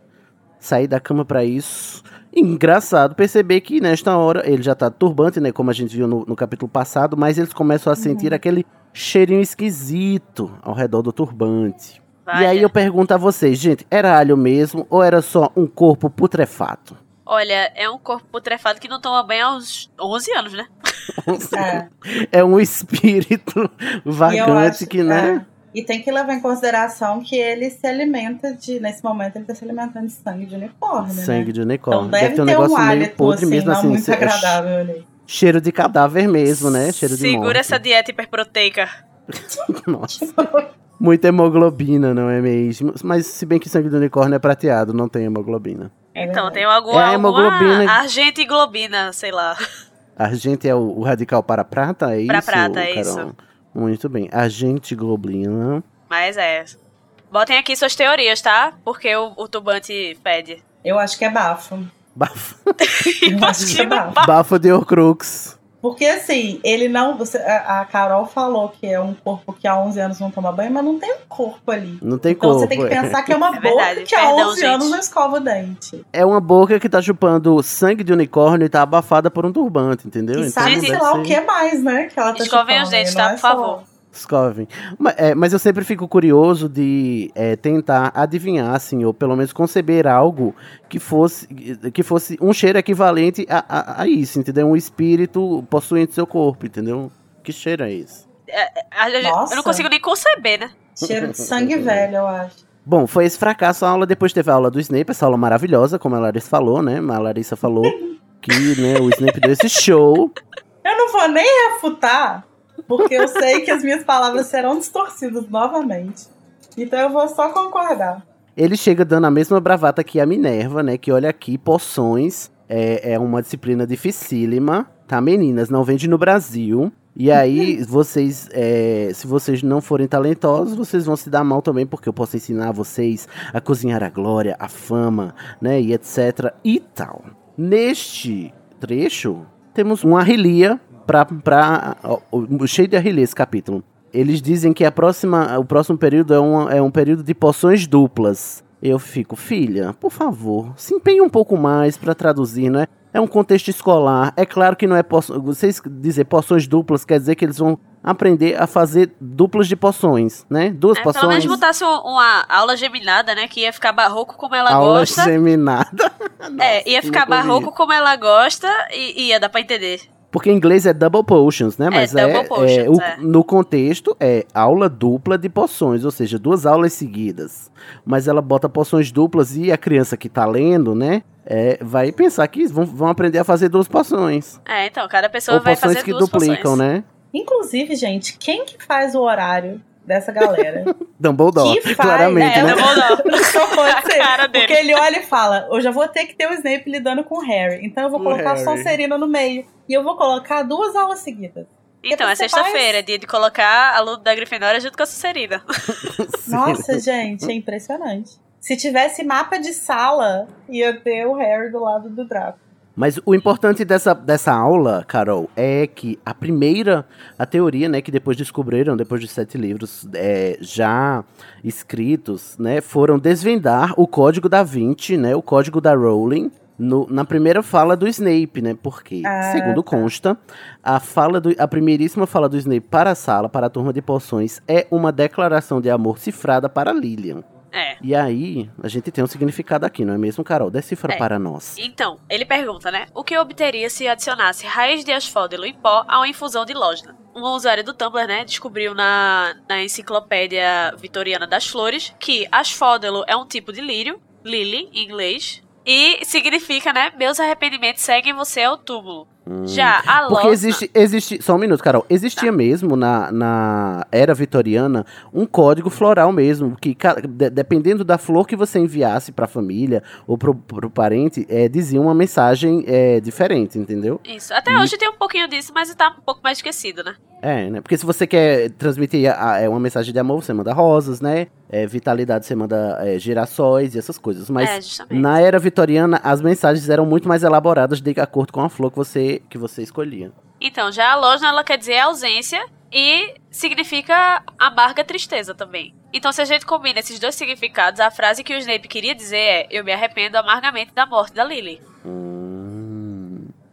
Sair da cama para isso. Engraçado perceber que nesta hora ele já tá turbante, né? Como a gente viu no, no capítulo passado, mas eles começam a sentir aquele cheirinho esquisito ao redor do turbante. E aí eu pergunto a vocês, gente, era alho mesmo ou era só um corpo putrefato? Olha, é um corpo putrefado que não toma banho há uns 11 anos, né? *laughs* É. É um espírito vagante acho- que, né? É. E tem que levar em consideração que ele se alimenta de. Nesse momento, ele tá se alimentando de sangue de unicórnio, Sangue né? de unicórnio. Então deve ter um ter negócio um meio podre assim, mesmo não assim. muito se- é agradável ali. cheiro de cadáver mesmo, né? Cheiro de Segura morte. essa dieta hiperproteica. *laughs* Nossa. Muita hemoglobina, não é mesmo? Mas se bem que sangue de unicórnio é prateado, não tem hemoglobina. É Então, verdade. tem alguma, É a hemoglobina. alguma argentiglobina, sei lá. Argente é o, o radical para prata, é Pra isso? prata, é Carol? isso. Muito bem. Argente globina. Mas é. Botem aqui suas teorias, tá? Porque o, o tubante fede. Eu acho que é bafo. Bafo, *laughs* Eu acho que é Imagina bafo. bafo de Horcrux. Porque assim, ele não. Você, a, Carol falou que é um corpo que há 11 anos não toma banho, mas não tem um corpo ali. Não tem Então corpo. você tem que é. pensar que é uma *laughs* É boca verdade, que há perdão, 11 anos gente. não escova o dente. É uma boca que tá chupando sangue de unicórnio e tá abafada por um turbante, entendeu? E sabe Gente, sei lá ser- o que mais, né? Que ela tá Escovem chupando, os dentes, não tá? é Por só- favor. Escovem. Mas, é, mas eu sempre fico curioso de é, tentar adivinhar, assim, ou pelo menos conceber algo que fosse, que fosse um cheiro equivalente a, a, a isso, entendeu? Um espírito possuinte seu corpo, entendeu? Que cheiro é esse? A- Eu Nossa. não consigo nem conceber, né? Cheiro de sangue velho, eu acho. Bom, foi esse fracasso a aula. Depois teve a aula do Snape, essa aula maravilhosa, como a Larissa falou, né? A Larissa falou *laughs* que né, o Snape deu esse show. Eu não vou nem refutar, porque eu sei que as minhas palavras serão distorcidas novamente. Então eu vou só concordar. Ele chega dando a mesma bravata que a Minerva, né? Que olha aqui, poções é, é uma disciplina dificílima, tá, meninas? Não vende no Brasil. E aí, *laughs* vocês, é, se vocês não forem talentosos, vocês vão se dar mal também, porque eu posso ensinar vocês a cozinhar a glória, a fama, né? E etc. e tal. Neste trecho, temos uma arrelia pra. pra ó, cheio de arrelia esse capítulo. Eles dizem que a próxima, o próximo período é um, é um período de poções duplas. Eu fico, filha, por favor, se empenhe um pouco mais pra traduzir, não é? É um contexto escolar. É claro que não é poço... vocês dizer poções duplas quer dizer que eles vão aprender a fazer duplas de poções, né? Duas É, poções. pelo menos botasse um- uma aula geminada, né? Que ia ficar barroco como ela aula gosta. geminada. *laughs* é, ia ficar nunca ouvi. barroco como ela gosta e ia dar pra entender. Porque em inglês é double potions, né? Mas é, double potions, é, o- é. no contexto é aula dupla de poções, ou seja, duas aulas seguidas. Mas ela bota poções duplas e a criança que tá lendo, né? é, vai pensar que vão, vão aprender a fazer duas poções. É, então, cada pessoa Ou vai poções fazer que duas duplicam, poções. né? Inclusive, gente, quem que faz o horário dessa galera? *laughs* Dumbledore, Que faz, claramente, É, né? Dumbledore. *laughs* Só pode ser. cara dele. Porque ele olha e fala: Eu já vou ter que ter o Snape lidando com o Harry. Então eu vou O colocar a Harry. Sonserina no meio. E eu vou colocar duas aulas seguidas. Então, é sexta-feira, é dia de colocar a luta da Grifinória junto com a Sucerina. *laughs* Nossa, gente, é impressionante. Se tivesse mapa de sala, ia ter o Harry do lado do Draco. Mas o importante dessa, dessa aula, Carol, é que a primeira, a teoria, né, que depois descobriram, depois de sete livros é, já escritos, né, foram desvendar o código da Vinci, né, o código da Rowling, no- na primeira fala do Snape, né, porque, Ah, segundo tá. consta, a, fala do, a primeiríssima fala do Snape para a sala, para a turma de poções, é uma declaração de amor cifrada para Lilian. É. E aí, a gente tem um significado aqui, não é mesmo, Carol? Decifra É. para nós. Então, ele pergunta, né? O que eu obteria se adicionasse raiz de asfódelo em pó a uma infusão de lógina? Um usuário do Tumblr, né, descobriu na, na enciclopédia vitoriana das flores que asfódelo é um tipo de lírio, lily em inglês, e significa, né, meus arrependimentos seguem você ao túmulo. Hum. Já a Porque losna... existe, existe. Só um minuto, Carol. Existia mesmo na, na era vitoriana um código floral mesmo. Que de- dependendo da flor que você enviasse pra família ou pro, pro parente, é, dizia uma mensagem é, diferente, entendeu? Isso. Até E- hoje tem um pouquinho disso, mas tá um pouco mais esquecido, né? É, né? Porque se você quer transmitir a, a, é uma mensagem de amor, você manda rosas, né? É, vitalidade, você manda é, girassóis e essas coisas. Mas É, na era vitoriana, as mensagens eram muito mais elaboradas de acordo com a flor que você, que você escolhia. Então, já a Lojna, ela quer dizer ausência e significa amarga tristeza também. Então, se a gente combina esses dois significados, a frase que o Snape queria dizer é: Eu me arrependo amargamente da morte da Lily. Hum,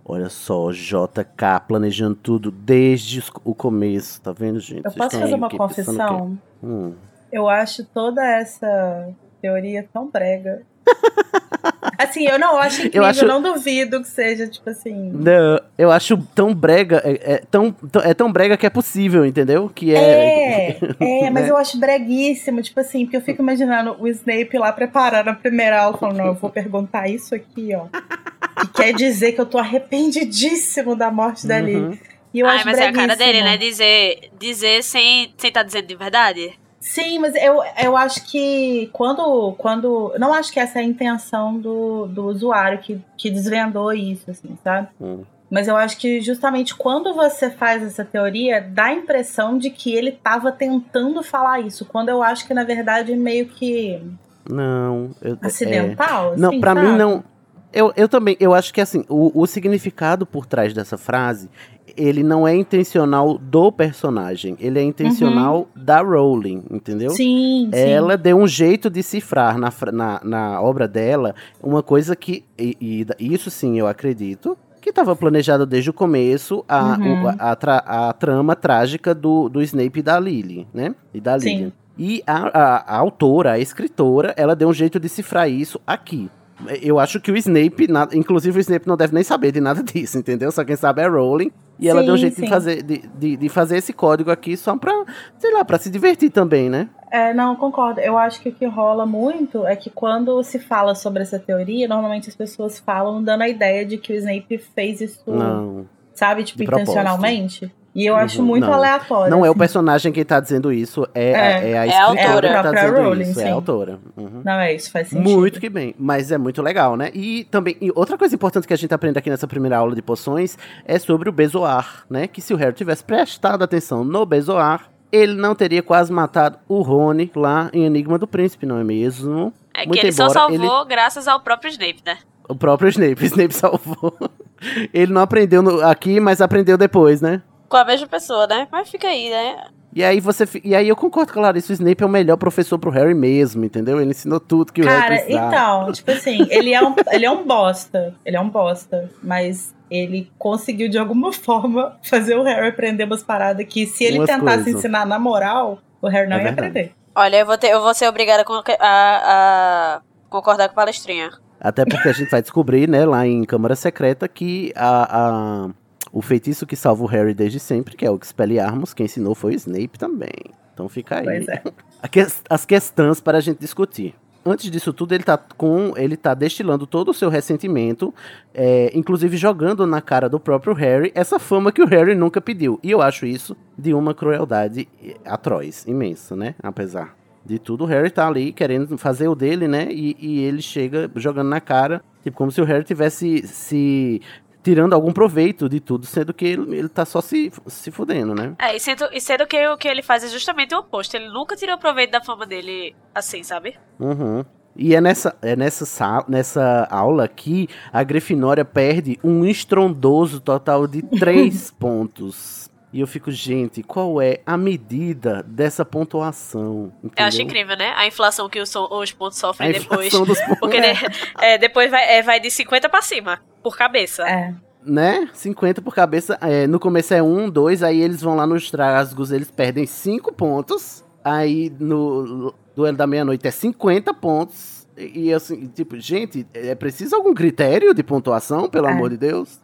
olha só, JK planejando tudo desde o começo, tá vendo, gente? Eu Vocês posso fazer aí uma quê? confissão? Hum. Eu acho toda essa teoria tão brega. *laughs* assim, eu não acho incrível, acho- eu não duvido que seja, tipo assim. Não, eu acho tão brega, é, é tão, tão- é tão brega que é possível, entendeu? Que é. É, *laughs* é, mas né? eu acho breguíssimo, tipo assim, porque eu fico imaginando o Snape lá preparando a primeira aula, falando, não, eu vou perguntar isso aqui, ó. *laughs* Que quer dizer que eu tô arrependidíssimo da morte da Lily. Uhum. E eu Ai, acho mas é a cara breguíssimo. dele, né? Dizer, dizer sem estar tá dizendo de verdade. Sim, mas eu, eu acho que quando. quando não acho que essa é a intenção do, do usuário que, que desvendou isso, assim, sabe? Hum. Mas eu acho que justamente quando você faz essa teoria, dá a impressão de que ele tava tentando falar isso. Quando eu acho que, na verdade, é meio que Não. eu- é. acidental. Não, assim, pra sabe? mim não. Eu, eu também, eu acho que assim, o, o significado por trás dessa frase, ele não é intencional do personagem, ele é intencional da Rowling, entendeu? Sim, sim. Ela deu um jeito de cifrar na, na, na obra dela uma coisa que, e, e isso sim eu acredito, que estava planejado desde o começo a, Uhum. o- a, tra- a trama trágica do, do Snape e da Lily, né? E da Sim. Lilian. E a, a- a autora, a escritora, ela deu um jeito de cifrar isso aqui. Eu acho que o Snape, na- inclusive o Snape não deve nem saber de nada *laughs* disso, entendeu? Só quem sabe é a Rowling. E ela Sim, deu um jeito sim. de fazer, de, de, de fazer esse código aqui só pra, sei lá, pra se divertir também, né? É, não, concordo. Eu acho que o que rola muito é que quando se fala sobre essa teoria, normalmente as pessoas falam dando a ideia de que o Snape fez isso, Não. sabe, tipo, intencionalmente. E eu Uhum, acho muito não. aleatório. Não é o assim. personagem que tá dizendo isso, é, a- É, é a é a escritora autora. que tá dizendo Rowling, isso, é sim. a autora. Uhum. Não é isso, faz sentido. Muito que bem, mas é muito legal, né? E também, e outra coisa importante que a gente aprende aqui nessa primeira aula de poções é sobre o Bezoar, né? Que se o Harry tivesse prestado atenção no Bezoar, ele não teria quase matado o Rony lá em Enigma do Príncipe, não é mesmo? É que Muito ele só salvou graças ao próprio Snape, né? O próprio Snape, *laughs* Snape salvou. Ele não aprendeu no- aqui, mas aprendeu depois, né? Com a mesma pessoa, né? Mas fica aí, né? E aí você e aí eu concordo com a Larissa, o Snape é o melhor professor pro Harry mesmo, entendeu? Ele ensinou tudo que o Harry Cara, precisava. então, *laughs* tipo assim, ele é, um, ele é um bosta. Ele é um bosta. Mas ele conseguiu, de alguma forma, fazer o Harry aprender umas paradas que, se ele Umas tentasse coisas. ensinar na moral, o Harry não É ia verdade. aprender. Olha, eu vou, ter, eu vou ser obrigada a, a- a concordar com a palestrinha. Até porque a gente vai descobrir, né, lá em Câmara Secreta, que a, a- o feitiço que salva o Harry desde sempre, que é o Expelliarmus, quem ensinou foi o Snape também. Então fica aí. É. As questões para a gente discutir. Antes disso tudo, ele tá com. Ele tá destilando todo o seu ressentimento, é, inclusive jogando na cara do próprio Harry essa fama que o Harry nunca pediu. E eu acho isso de uma crueldade atroz, imensa, né? Apesar de tudo, o Harry tá ali querendo fazer o dele, né? E, e ele chega jogando na cara, tipo, como se o Harry tivesse se tirando algum proveito de tudo, sendo que ele, ele tá só se, se fudendo, né? É, e sendo, e sendo que o que ele faz é justamente o oposto. Ele nunca tirou proveito da fama dele assim, sabe? Uhum. E é nessa, é nessa, nessa aula que a Grifinória perde um estrondoso total de *laughs* 3 pontos. E eu fico, gente, qual é a medida dessa pontuação? Eu acho Entendeu? incrível, né? A inflação que os, os pontos sofrem depois. *laughs* pontos. Porque né, é, depois vai, é, vai de 50 pra cima, por cabeça. É. né? 50 por cabeça. É, no começo é 1, 2, aí eles vão lá nos trasgos, eles perdem 5 pontos. Aí no duelo da meia-noite é 50 pontos. E, e assim, tipo, gente, é preciso algum critério de pontuação, pelo É. amor de Deus?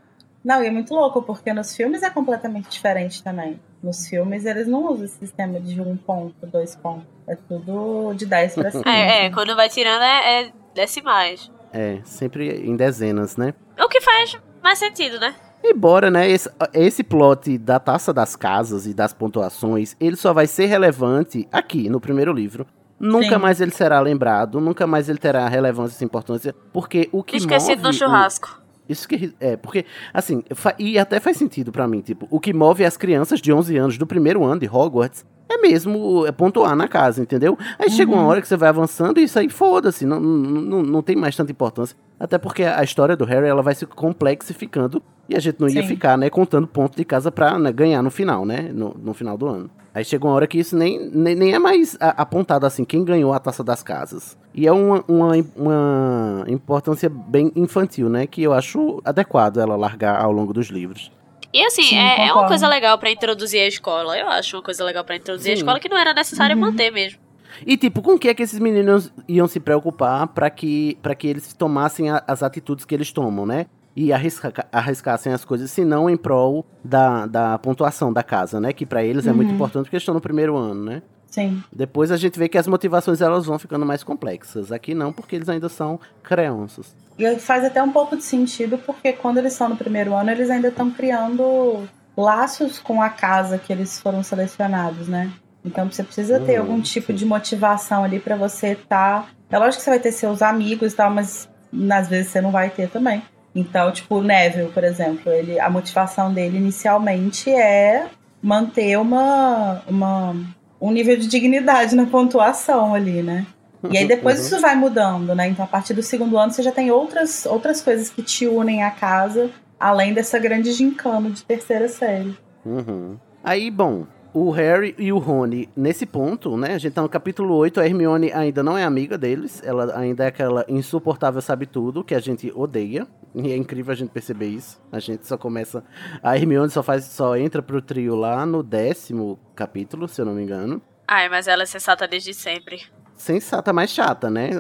Não, e é muito louco, porque nos filmes é completamente diferente também. Nos filmes eles não usam esse sistema de um ponto, dois pontos. É tudo de 10 pra *laughs* cima. É, é, quando vai tirando é, é decimais. É, sempre em dezenas, né? O que faz mais sentido, né? Embora, né, esse, esse plot da taça das casas e das pontuações, ele só vai ser relevante aqui, no primeiro livro. Nunca Sim. mais ele será lembrado, nunca mais ele terá relevância e importância, porque o que Esquecido move no churrasco. O, Isso que é, porque assim, e até faz sentido para mim, tipo, o que move as crianças de 11 anos do primeiro ano de Hogwarts é mesmo é pontuar na casa, entendeu? Aí uhum. chega uma uhum. hora que você vai avançando e isso aí foda-se, não, não, não tem mais tanta importância. Até porque a história do Harry ela vai se complexificando e a gente não ia Sim. ficar, né, contando ponto de casa pra né, ganhar no final, né? No, no final do ano. Aí chega uma hora que isso nem, nem, nem é mais apontado assim, quem ganhou a taça das casas. E é uma, uma, uma importância bem infantil, né? Que eu acho adequado ela largar ao longo dos livros. E assim, Sim, é, é, uma coisa legal para introduzir a escola. Eu acho uma coisa legal para introduzir Sim. a escola que não era necessário uhum. manter mesmo. E tipo, com o que é que esses meninos iam se preocupar para que, pra que eles tomassem a, as atitudes que eles tomam, né? E arrisca, arriscassem as coisas, se não em prol da, da pontuação da casa, né? Que para eles uhum. é muito uhum. importante porque estão no primeiro ano, né? Sim. Depois a gente vê que as motivações elas vão ficando mais complexas. Aqui não, porque eles ainda são crianças. E faz até um pouco de sentido, porque quando eles estão no primeiro ano, eles ainda estão criando laços com a casa que eles foram selecionados, né? Então você precisa ter algum hum, tipo de motivação ali para você estar. Tá... É lógico que você vai ter seus amigos e tal, mas às vezes você não vai ter também. Então, tipo, o Neville, por exemplo, ele, a motivação dele inicialmente é manter uma, uma, um nível de dignidade na pontuação ali, né? E aí depois uhum. isso vai mudando, né? Então a partir do segundo ano você já tem outras, outras coisas que te unem à casa, além dessa grande gincana de terceira série. Uhum. Aí, bom, o Harry e o Rony, nesse ponto, né? A gente tá no capítulo 8, a Hermione ainda não é amiga deles, ela ainda é aquela insuportável sabe tudo que a gente odeia. E é incrível a gente perceber isso. A gente só começa. A Hermione só faz, só entra pro trio lá no décimo capítulo, se eu não me engano. Ai, mas ela é sensata desde sempre sensata, mais chata, né?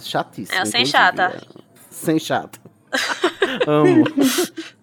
Chatíssima. É, sem chata. Sem chata. *laughs* Amo. *laughs*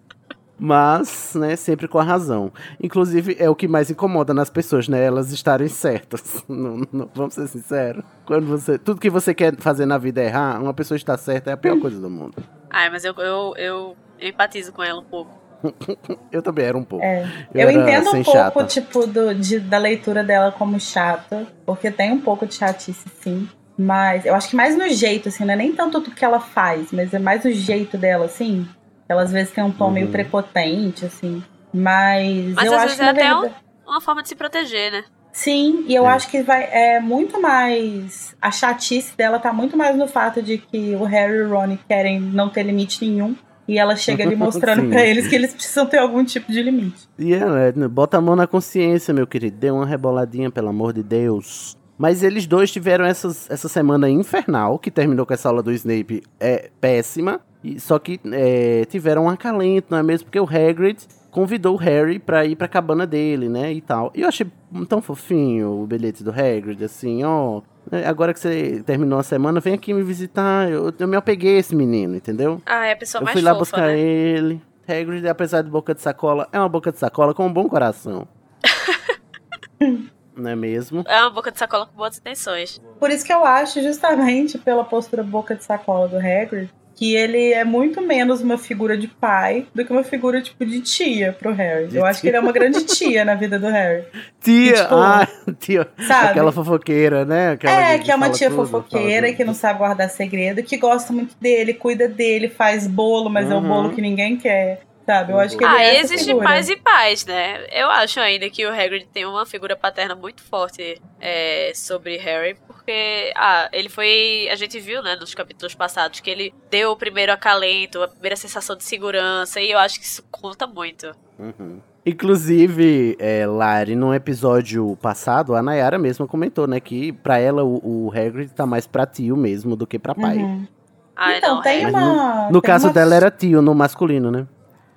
Mas, né, sempre com a razão. Inclusive, é o que mais incomoda nas pessoas, né? Elas estarem certas. *laughs* Não, não, vamos ser sinceros. Quando você. Tudo que você quer fazer na vida é errar, uma pessoa estar certa é a pior *laughs* coisa do mundo. Ai, mas eu, eu, eu, eu empatizo com ela um pouco. *laughs* eu também era um pouco. É. Eu, eu entendo um pouco, chata. tipo, do, de, da leitura dela como chata, porque tem um pouco de chatice, sim. Mas eu acho que mais no jeito, assim, não é nem tanto do que ela faz, mas é mais o jeito dela, assim. Ela às vezes tem um tom uhum. meio prepotente, assim. Mas, mas eu às acho vezes que. É até verdade... uma forma de se proteger, né? Sim, e eu é. acho que vai é muito mais. A chatice dela tá muito mais no fato de que o Harry e o Ron querem não ter limite nenhum e ela chega ali *laughs* mostrando para eles que eles precisam ter algum tipo de limite. E yeah, é, bota a mão na consciência, meu querido. Dê uma reboladinha, pelo amor de Deus. Mas eles dois tiveram essas, essa semana infernal, que terminou com essa aula do Snape é péssima. E, só que é, tiveram um acalento, não é mesmo? Porque o Hagrid convidou o Harry pra ir pra cabana dele, né? E tal. E eu achei tão fofinho o bilhete do Hagrid, assim, ó. É, agora que você terminou a semana, vem aqui me visitar. Eu, eu me apeguei a esse menino, entendeu? Ah, é a pessoa eu mais fui lá fofa, buscar né? ele. Hagrid, apesar de boca de sacola, é uma boca de sacola com um bom coração. *laughs* Não é mesmo? É uma boca de sacola com boas intenções. Por isso que eu acho, justamente pela postura boca de sacola do Hagrid, que ele é muito menos uma figura de pai do que uma figura, tipo, de tia pro Harry. De eu tia. acho que ele é uma grande tia na vida do Harry. *laughs* Tia! tipo, ah, *laughs* tia. Sabe? Aquela fofoqueira, né? Aquela é, que é uma tia tudo, fofoqueira, que não sabe guardar segredo, que gosta muito dele, cuida dele, faz bolo, mas uhum. é o bolo que ninguém quer. Sabe? Eu acho que ele ah, é existe figura. pais e pais, né? Eu acho ainda que o Hagrid tem uma figura paterna muito forte é, sobre Harry, porque ah, ele foi. A gente viu, né, nos capítulos passados, que ele deu o primeiro acalento, a primeira sensação de segurança, e eu acho que isso conta muito. Uhum. Inclusive, é, Lari, no episódio passado, a Nayara mesma comentou, né, que pra ela o, o Hagrid tá mais pra tio mesmo do que pra pai. Uhum. então, não, tem uma. No, no tem caso uma... dela era tio, no masculino, né?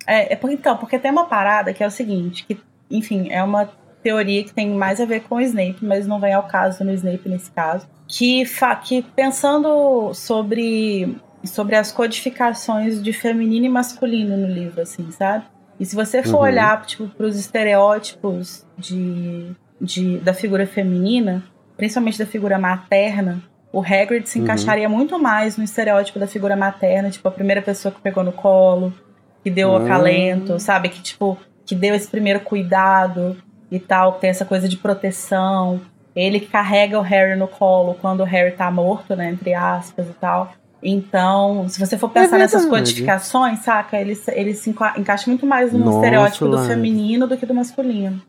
É, é por, então, porque tem uma parada que é o seguinte, que, enfim, é uma teoria que tem mais a ver com o Snape, mas não vem ao caso no Snape nesse caso. Que, que pensando sobre, sobre as codificações de feminino e masculino no livro, assim, sabe? E se você for uhum. olhar tipo, para os estereótipos de, de, da figura feminina, principalmente da figura materna, o Hagrid se uhum. encaixaria muito mais no estereótipo da figura materna, tipo a primeira pessoa que pegou no colo, que deu o acalento, sabe? Que, tipo, que deu esse primeiro cuidado e tal, tem essa coisa de proteção. Ele que carrega o Harry no colo quando o Harry tá morto, né? Entre aspas e tal. Então, se você for pensar É nessas codificações, saca? Ele, se- ele se enca- encaixa muito mais no Nossa, estereótipo do feminino do que do masculino.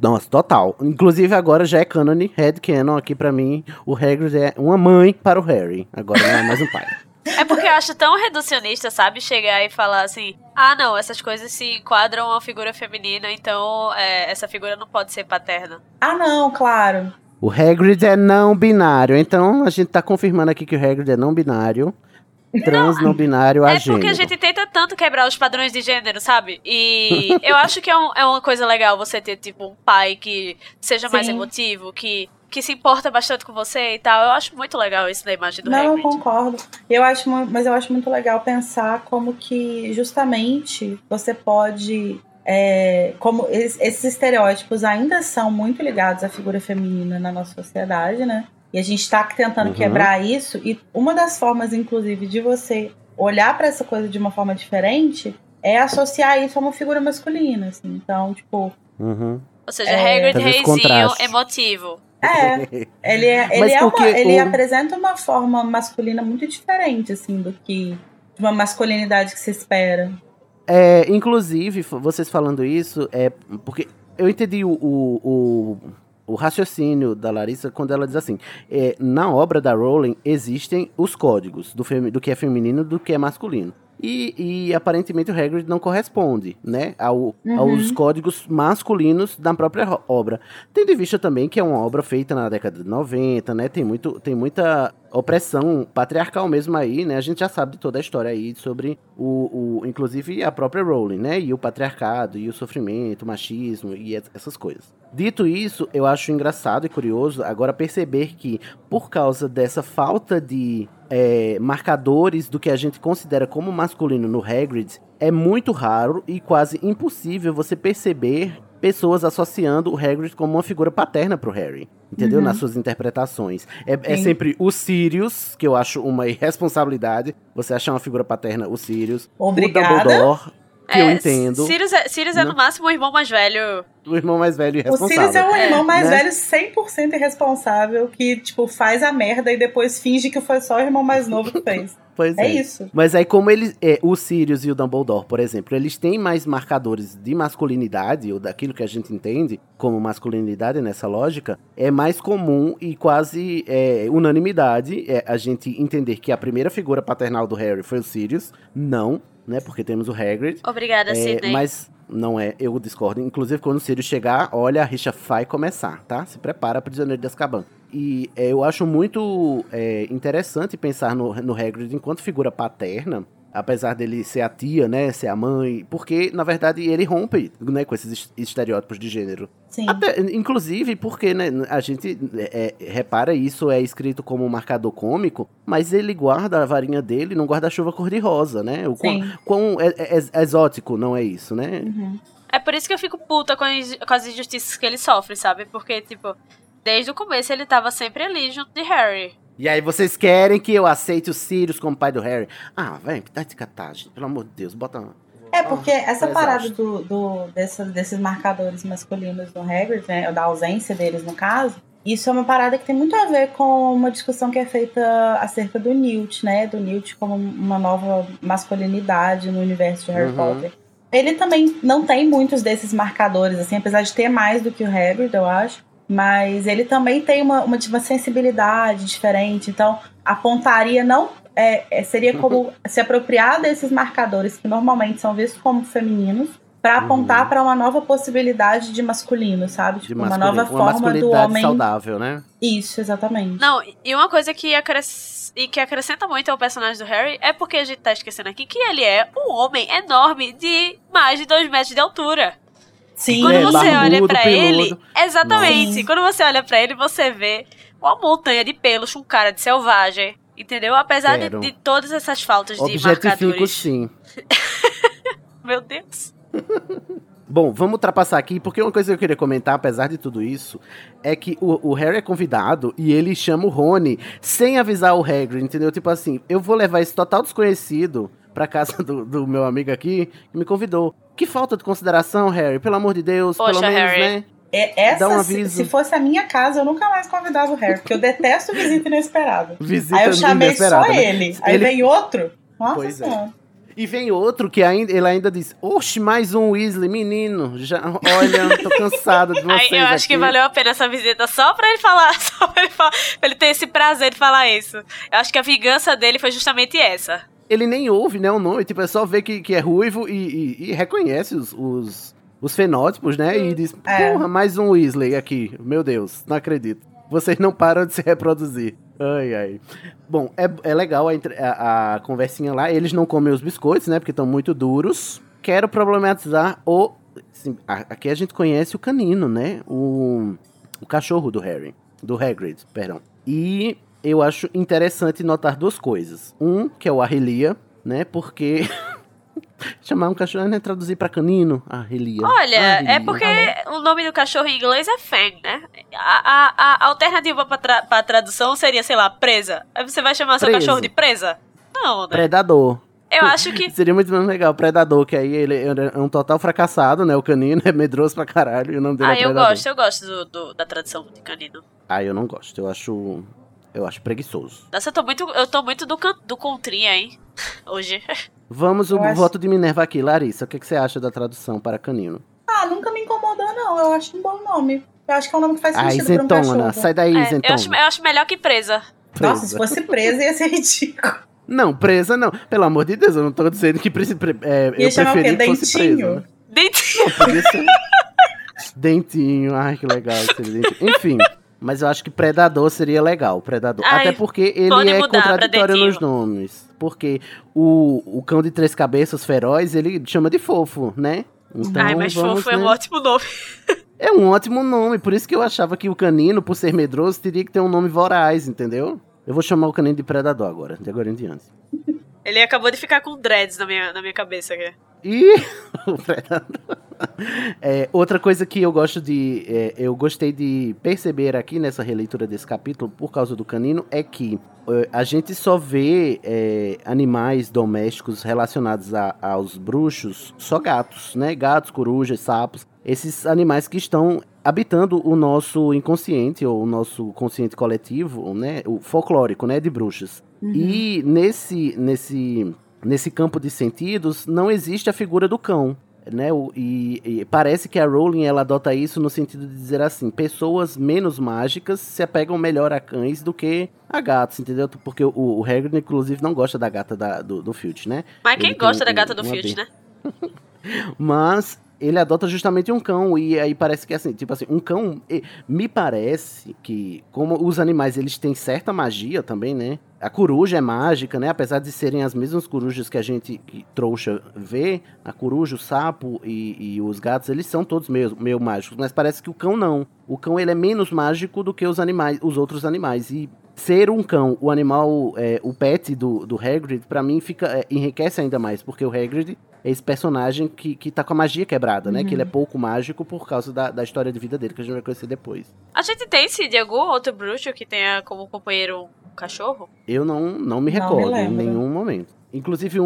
Nossa, total. Inclusive agora já é canon, head canon aqui pra mim. O Hagrid é uma mãe para o Harry. Agora não é mais um pai. *laughs* É porque eu acho tão reducionista, sabe? Chegar e falar assim: ah, não, essas coisas se enquadram a figura feminina, então é, essa figura não pode ser paterna. Ah, não, claro. O Hagrid é não binário. Então a gente tá confirmando aqui que o Hagrid é não binário. Trans não binário É agênero. porque a gente tenta tanto quebrar os padrões de gênero, sabe? E *laughs* eu acho que é, um- é uma coisa legal você ter, tipo, um pai que seja mais Sim. emotivo, que, que se importa bastante com você e tal. Eu acho muito legal isso da imagem do não, eu Hagrid. concordo. Eu acho, mas eu acho muito legal pensar como que justamente você pode. é, como es- esses estereótipos ainda são muito ligados à figura feminina na nossa sociedade, né? E a gente está tentando Uhum. quebrar isso. E uma das formas, inclusive, de você olhar para essa coisa de uma forma diferente é associar isso a uma figura masculina. Assim. Então, tipo, Uhum. Ou seja, É. Hagrid esse reizinho, emotivo. É, Ele, é, ele, é uma- ele o- apresenta uma forma masculina muito diferente, assim, do que de uma masculinidade que se espera. É, inclusive, vocês falando isso, é porque eu entendi o, o, o, o raciocínio da Larissa quando ela diz assim: é, na obra da Rowling existem os códigos do, do que é feminino e do que é masculino. E, e, aparentemente o Hagrid não corresponde, né, ao, Uhum. aos códigos masculinos da própria obra. Tendo em vista também que é uma obra feita na década de 90, né, tem, muito, tem muita opressão patriarcal mesmo aí, né, a gente já sabe de toda a história aí sobre o, o inclusive a própria Rowling, né, e o patriarcado, e o sofrimento, o machismo e essas coisas. Dito isso, eu acho engraçado e curioso agora perceber que, por causa dessa falta de é, marcadores do que a gente considera como masculino no Hagrid, é muito raro e quase impossível você perceber pessoas associando o Hagrid como uma figura paterna pro Harry. Entendeu? Uhum. Nas suas interpretações. É, é sempre o Sirius, que eu acho uma irresponsabilidade. Você achar uma figura paterna, o Sirius. Obrigada. O Dumbledore, que eu É, entendo. Sirius é, Sirius é Né? no máximo o irmão mais velho. O irmão mais velho e O. Sirius é o irmão mais né? velho 100% irresponsável que, tipo, faz a merda e depois finge que foi só o irmão mais novo que fez. *laughs* Pois É isso. Mas aí, como eles. É, o Sirius e o Dumbledore, por exemplo, eles têm mais marcadores de masculinidade, ou daquilo que a gente entende como masculinidade nessa lógica, é mais comum e quase é, unanimidade é, a gente entender que a primeira figura paternal do Harry foi o Sirius. Não, né? Porque temos o Hagrid. Obrigada, É, Sidney. mas não é, eu discordo. Inclusive, quando o Sirius chegar, olha, a rixa vai começar, tá? Se prepara, prisioneiro de Azkaban. E é, eu acho muito é, interessante pensar no, no Hagrid enquanto figura paterna, apesar dele ser a tia, né, ser a mãe, porque, na verdade, ele rompe, né, com esses est- estereótipos de gênero. Sim. Até, inclusive porque, né, a gente é, é, repara isso, é escrito como um marcador cômico, mas ele guarda a varinha dele num guarda-chuva cor-de-rosa, né? O quão, Sim. quão é- é- é exótico, não é isso, né? Uhum. É por isso que eu fico puta com as, com as injustiças que ele sofre, sabe? Porque, tipo, desde o começo ele tava sempre ali junto de Harry. E aí vocês querem que eu aceite o Sirius como pai do Harry? Ah, vem, tá de catagem, pelo amor de Deus, bota... É, porque Ah, essa parada do, do, dessa- desses marcadores masculinos no Hagrid, né, da ausência deles no caso, isso é uma parada que tem muito a ver com uma discussão que é feita acerca do Newt, né? Do Newt como uma nova masculinidade no universo de Harry Uhum. Potter. Ele também não tem muitos desses marcadores, assim, apesar de ter mais do que o Hagrid, eu acho. Mas ele também tem uma, uma, uma sensibilidade diferente. Então, a pontaria não é, é- seria como se apropriar desses marcadores que normalmente são vistos como femininos para Uhum. apontar para uma nova possibilidade de masculino, sabe? De Tipo, uma nova uma forma do homem. saudável, né? Isso, exatamente. Não, e uma coisa que, acres... e que acrescenta muito ao personagem do Harry é porque a gente tá esquecendo aqui que ele é um homem enorme de mais de dois metros de altura. Sim, Quando É, você olha pra ele, exatamente. Quando você olha pra ele, você vê uma montanha de pelos com cara de selvagem, entendeu? Apesar de, de todas essas faltas de marcadores. sim. *laughs* Meu Deus. *laughs* Bom, vamos ultrapassar aqui, porque uma coisa que eu queria comentar, apesar de tudo isso, é que o, o Harry é convidado e ele chama o Rony sem avisar o Hagrid, entendeu? Tipo assim, eu vou levar esse total desconhecido pra casa *laughs* do, do meu amigo aqui, que me convidou. Que falta de consideração, Harry, pelo amor de Deus, Poxa, pelo menos, Harry. né? É, essa, Dá um se, aviso. se fosse a minha casa, eu nunca mais convidava o Harry, porque eu detesto visita inesperada. *laughs* Visita Aí eu chamei só né? ele. Aí Ele- vem outro. Nossa Pois é. senhora. E vem outro que ainda, ele ainda diz: Oxe, mais um Weasley, menino. Já, olha, tô cansado de vocês. *laughs* Aí eu acho que aqui." valeu a pena essa visita só pra ele falar, *laughs* só pra ele, falar, pra ele ter esse prazer de falar isso. Eu acho que a vingança dele foi justamente essa. Ele nem ouve, né, o nome. Tipo, é só ver que, que é ruivo e, e- e reconhece os, os, os fenótipos, né? E diz: É. Porra, mais um Weasley aqui. Meu Deus, não acredito. Vocês não param de se reproduzir. Ai, ai. Bom, é, é legal a, a- a conversinha lá. Eles não comem os biscoitos, né? Porque estão muito duros. Quero problematizar o. assim, a- aqui a gente conhece o canino, né? O, o cachorro do Harry. Do Hagrid, perdão. E eu acho interessante notar duas coisas. Um, que é o Arrelia, né? Porque. *laughs* Chamar um cachorro, né? Traduzir pra canino, Arrelia. Olha, é Arrelia. porque o nome do cachorro em inglês é Fang, né? A, a, a alternativa pra, tra pra tradução seria, sei lá, presa. Aí você vai chamar seu Preso. cachorro de presa? Não, né? Predador. Eu acho que. *laughs* Seria muito mais legal, Predador, que aí ele é um total fracassado, né? O canino é medroso pra caralho e o nome dele Ah, é eu Predador. gosto, eu gosto do, do- da tradução de canino. Ah, eu não gosto. Eu acho. Eu acho preguiçoso. Nossa, eu tô muito, eu tô muito do, do contrinha, hein? *laughs* Hoje. Vamos, o acho- voto de Minerva aqui. Larissa, o que, que você acha da tradução para canino? Ah, nunca me incomodou, não. Eu acho um bom nome. Eu acho que é um nome que faz Ah, sentido pra um isentona. cachorro. Sai daí, É, eu, isentona. acho, eu acho melhor que presa. Nossa, Presa. se fosse presa ia ser *laughs* ridículo. Não, presa não. Pelo amor de Deus, eu não tô dizendo que pre- é, eu chamar o quê? preferi que fosse Dentinho? presa. Né? Dente- Podia ser. Dentinho, ai que legal esse *laughs* dentinho. Enfim, mas eu acho que Predador seria legal, Predador. Ai, Até porque ele é contraditório nos nomes. Porque o, o cão de três cabeças feroz, ele chama de fofo, né? Então, Ai, mas vamos, fofo é um né? ótimo nome. *laughs* É um ótimo nome, por isso que eu achava que o canino, por ser medroso, teria que ter um nome voraz, entendeu? Eu vou chamar o canino de Predador agora, de agora em diante. Ele acabou de ficar com dreads na minha, na minha cabeça aqui. E *laughs* o predador. *laughs* É, outra coisa que eu gosto de. é, eu gostei de perceber aqui nessa releitura desse capítulo, por causa do canino, é que é, a gente só vê é, animais domésticos relacionados a- aos bruxos, só gatos, né? Gatos, corujas, sapos. Esses animais que estão habitando o nosso inconsciente, ou o nosso consciente coletivo, né? O folclórico, né? De bruxas. E nesse, nesse, nesse campo de sentidos não existe a figura do cão. Né? O- e, e parece que a Rowling ela adota isso no sentido de dizer assim: pessoas menos mágicas se apegam melhor a cães do que a gatos, entendeu? Porque o, o Hagrid, inclusive, não gosta da gata da- do, do Filch, né? Mas quem Ele gosta da gata do Filch, né? *laughs* Mas ele adota justamente um cão e aí parece que assim, tipo assim, um cão, me parece que como os animais eles têm certa magia também, né? A coruja é mágica, né? Apesar de serem as mesmas corujas que a gente que trouxa vê, a coruja, o sapo e, e os gatos, eles são todos meio, meio mágicos, mas parece que o cão não. O cão ele é menos mágico do que os animais, os outros animais e ser um cão, o animal, é, o pet do, do Hagrid, pra mim fica é, enriquece ainda mais, porque o Hagrid é esse personagem que, que tá com a magia quebrada, né? Que ele é pouco mágico por causa da, da história de vida dele, que a gente vai conhecer depois. A gente tem, se de algum outro bruxo que tenha como companheiro um cachorro? Eu não, não me Não recordo me em lembro. nenhum momento. Inclusive,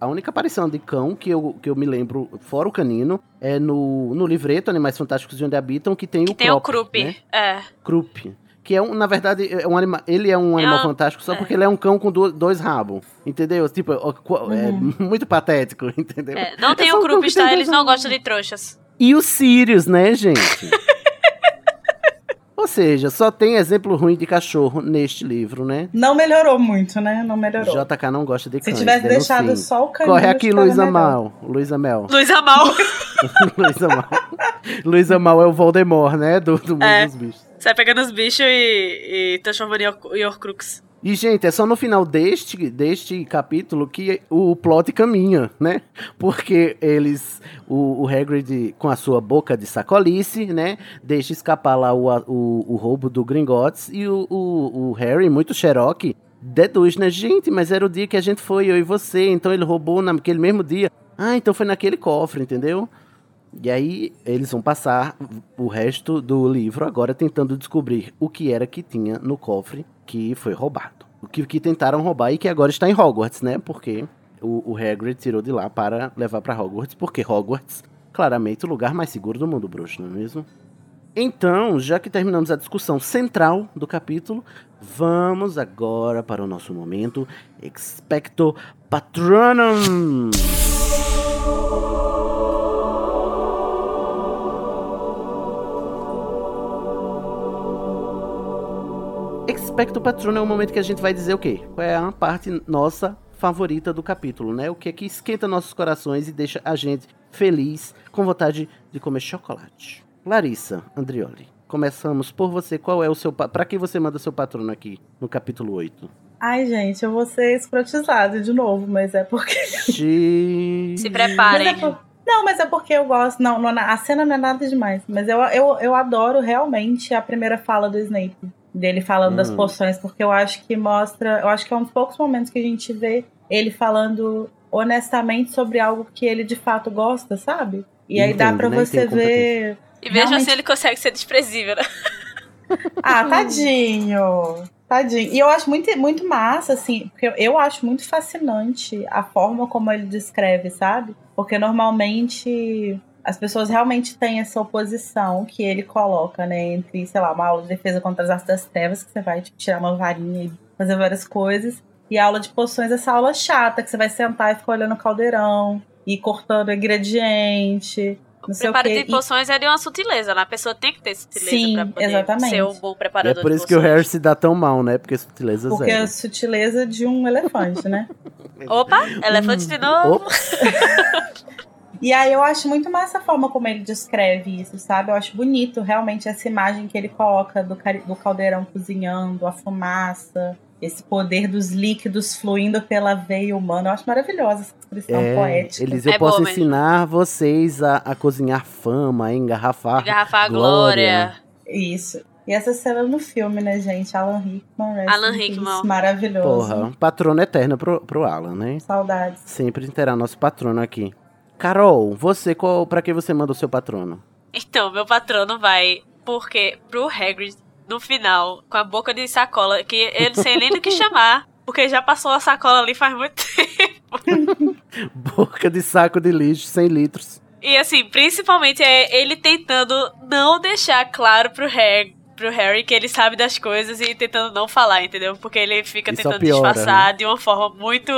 a única aparição de cão que eu, que eu me lembro, fora o canino, é no, no livreto Animais Fantásticos de Onde Habitam, que tem Que o tem o Krupp. né? É. Krupp. Que é um, na verdade, é um anima ele é um É animal um- fantástico só é. porque ele é um cão com do- dois rabos. Entendeu? Tipo, é Uhum. muito patético, *laughs* entendeu? é. Não tem só o um cão Krupp, que tem tá? dois Eles não gostam de trouxas. E o Sirius, né, gente? *laughs* Ou seja, só tem exemplo ruim de cachorro neste livro, né? Não melhorou muito, né? Não melhorou. JK não gosta de Se cães. tivesse deixado denuncie. só o canino. Corre aqui, Luísa. Mal. Luísa Mel. *laughs* Luísa Mal. Luísa Mal. Luísa Mal é o Voldemort, né? Do, do mundo É. dos bichos. Sai pegando os bichos e, e transformando em Or- em Horcrux. E, gente, é só no final deste, deste capítulo que o plot caminha, né? Porque eles, o, o Hagrid, com a sua boca de sacolice, né? Deixa escapar lá o, o, o roubo do Gringotts e o, o, o Harry, muito xeroque, deduz, né? Gente, mas era o dia que a gente foi, eu e você, então ele roubou naquele mesmo dia. Ah, então foi naquele cofre, entendeu? E aí eles vão passar o resto do livro agora tentando descobrir o que era que tinha no cofre que foi roubado. O que, que tentaram roubar e que agora está em Hogwarts, né? Porque o, o Hagrid tirou de lá para levar para Hogwarts, porque Hogwarts, claramente, o lugar mais seguro do mundo bruxo, não é mesmo? Então, já que terminamos a discussão central do capítulo, vamos agora para o nosso momento Expecto Patronum. Expecto Patronum é o momento que a gente vai dizer o quê? Qual é a parte nossa favorita do capítulo, né? O que é que esquenta nossos corações e deixa a gente feliz, com vontade de comer chocolate. Larissa Andrioli, começamos por você. Qual é o seu. Para que você manda seu patrono aqui no capítulo 8? Ai, gente, eu vou ser escrotizada de novo, mas é porque. Se preparem. Mas é por... Não, mas é porque eu gosto. Não, não, a cena não é nada demais. Mas eu, eu, eu adoro realmente a primeira fala do Snape. Dele falando hum. das poções, porque eu acho que mostra. Eu acho que é um dos poucos momentos que a gente vê ele falando honestamente sobre algo que ele de fato gosta, sabe? E aí dá para você ver. E veja realmente... se ele consegue ser desprezível, né? *laughs* Ah, tadinho. Tadinho. E eu acho muito, muito massa, assim, porque eu acho muito fascinante a forma como ele descreve, sabe? Porque normalmente as pessoas realmente têm essa oposição que ele coloca, né? Entre, sei lá, uma aula de defesa contra as artes das trevas, que você vai tipo, tirar uma varinha e fazer várias coisas. E a aula de poções, essa aula chata, que você vai sentar e ficar olhando o caldeirão e cortando ingrediente. Não o preparo de poções e... é de uma sutileza, né? A pessoa tem que ter sutileza Sim, pra poder exatamente. ser um bom preparador e é por isso que o Harry se dá tão mal, né? Porque sutileza Porque zero. é a sutileza de um elefante, né? Opa, elefante de novo. *laughs* E aí eu acho muito massa a forma como ele descreve isso, sabe? Eu acho bonito realmente essa imagem que ele coloca do, do caldeirão cozinhando, a fumaça, esse poder dos líquidos fluindo pela veia humana. Eu acho maravilhosa essa expressão é, poética. Eles, eu é posso ensinar mesmo. vocês a, a, cozinhar fama, a engarrafar, engarrafar a glória. glória. Isso. E essa cena no filme, né, gente? Alan Rickman. Alan Rickman. Maravilhoso. Porra, patrono eterno pro, pro Alan, né? Saudades. Sempre terá nosso patrono aqui. Carol, você, qual, pra que você manda o seu patrono? Então, meu patrono vai porque pro Hagrid no final, com a boca de sacola, que ele sem nem do que chamar, porque já passou a sacola ali faz muito *laughs* tempo. boca de saco de lixo, 100 litros. E assim, principalmente é ele tentando não deixar claro pro Harry, pro Harry que ele sabe das coisas e tentando não falar, entendeu? Porque ele fica Isso tentando piora, disfarçar né? de uma forma muito.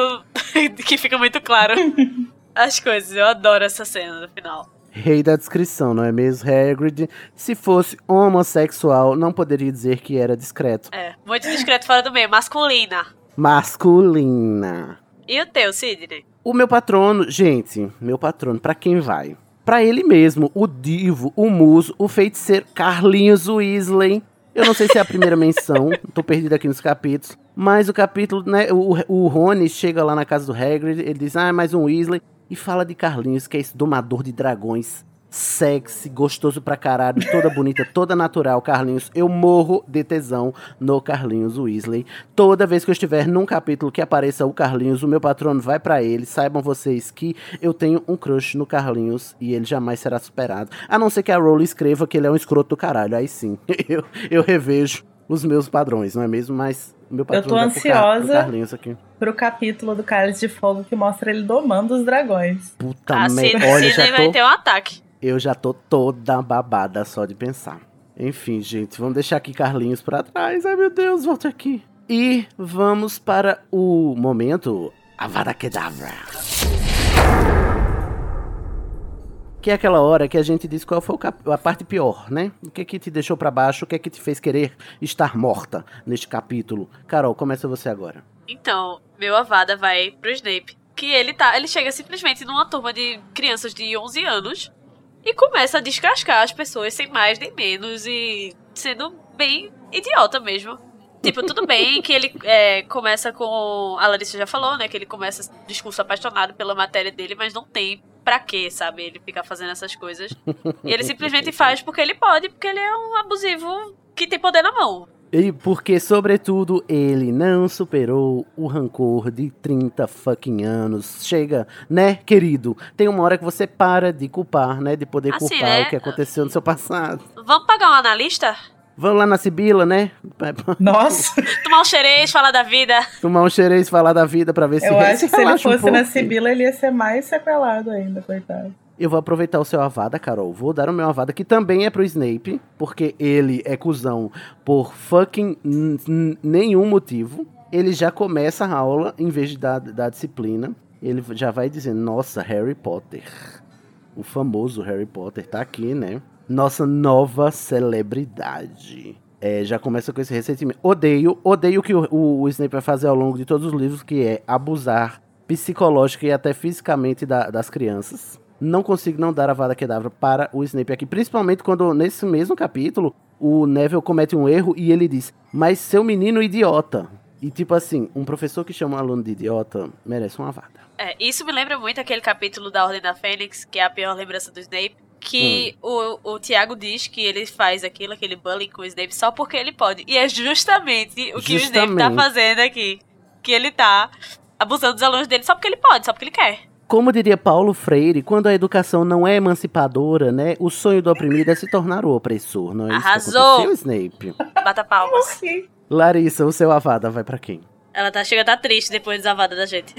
*laughs* que fica muito claro *laughs* as coisas. Eu adoro essa cena no final. Rei da descrição, não é mesmo? Hagrid, se fosse homossexual, não poderia dizer que era discreto. É, muito discreto fora do meio. Masculina. Masculina. E o teu, Sidney? O meu patrono, gente, meu patrono, para quem vai? Para ele mesmo, o divo, o muso, o feiticeiro Carlinhos Weasley. Eu não sei se é a primeira menção, *laughs* tô perdido aqui nos capítulos. Mas o capítulo, né, o, o Rony chega lá na casa do Hagrid, ele diz, ah, é mais um Weasley. E fala de Carlinhos, que é esse domador de dragões. Sexy, gostoso pra caralho, toda bonita, toda natural, Carlinhos. Eu morro de tesão no Carlinhos Weasley. Toda vez que eu estiver num capítulo que apareça o Carlinhos, o meu patrono vai para ele. Saibam vocês que eu tenho um crush no Carlinhos e ele jamais será superado. A não ser que a Rowling escreva que ele é um escroto do caralho. Aí sim, *laughs* eu, eu revejo os meus padrões, não é mesmo? Mas meu eu tô ansiosa pro, pro capítulo do Cálice de Fogo que mostra ele domando os dragões. Puta ah, merda. Olha, já tô... vai ter um ataque. Eu já tô toda babada só de pensar. Enfim, gente, vamos deixar aqui Carlinhos pra trás. Ai, meu Deus, volte aqui. E vamos para o momento Avada Kedavra. Que é aquela hora que a gente diz qual foi a parte pior, né? O que é que te deixou para baixo, o que é que te fez querer estar morta neste capítulo. Carol, começa você agora. Então, meu Avada vai pro Snape. Que ele tá, ele chega simplesmente numa turma de crianças de 11 anos e começa a descascar as pessoas sem mais nem menos e sendo bem idiota mesmo. Tipo, tudo bem que ele é, começa com. A Larissa já falou, né? Que ele começa discurso apaixonado pela matéria dele, mas não tem pra quê, sabe? Ele ficar fazendo essas coisas. E *laughs* ele simplesmente faz porque ele pode, porque ele é um abusivo que tem poder na mão. E porque, sobretudo, ele não superou o rancor de 30 fucking anos. Chega, né, querido? Tem uma hora que você para de culpar, né? De poder assim, culpar né? o que aconteceu no seu passado. Vamos pagar um analista? Vamos lá na Sibila, né? Nossa! *laughs* Tomar um xerez, falar da vida. Tomar um xerez, falar da vida pra ver se Eu acho que se ele fosse um na Sibila, ele ia ser mais sequelado ainda, coitado. Eu vou aproveitar o seu avada, Carol. Vou dar o meu avada, que também é pro Snape, porque ele é cuzão por fucking nenhum motivo. Ele já começa a aula, em vez de dar, dar disciplina, ele já vai dizendo, nossa, Harry Potter. O famoso Harry Potter tá aqui, né? Nossa nova celebridade. É, já começa com esse ressentimento. Odeio, odeio que o, o, o Snape vai fazer ao longo de todos os livros, que é abusar psicológica e até fisicamente da, das crianças. Não consigo não dar a vada quedavra para o Snape aqui, principalmente quando nesse mesmo capítulo o Neville comete um erro e ele diz: "Mas seu menino idiota". E tipo assim, um professor que chama um aluno de idiota merece uma vada. É, isso me lembra muito aquele capítulo da Ordem da Fênix, que é a pior lembrança do Snape, que hum. o, o Tiago diz que ele faz aquilo, aquele bullying com o Snape só porque ele pode. E é justamente o que justamente. o Snape tá fazendo aqui. Que ele tá abusando dos alunos dele só porque ele pode, só porque ele quer. Como diria Paulo Freire, quando a educação não é emancipadora, né, o sonho do oprimido é se tornar o opressor, não é Arrasou. isso que Snape? Bata palmas. Larissa, o seu avada vai para quem? Ela tá, chega a tá triste depois dos avada da gente.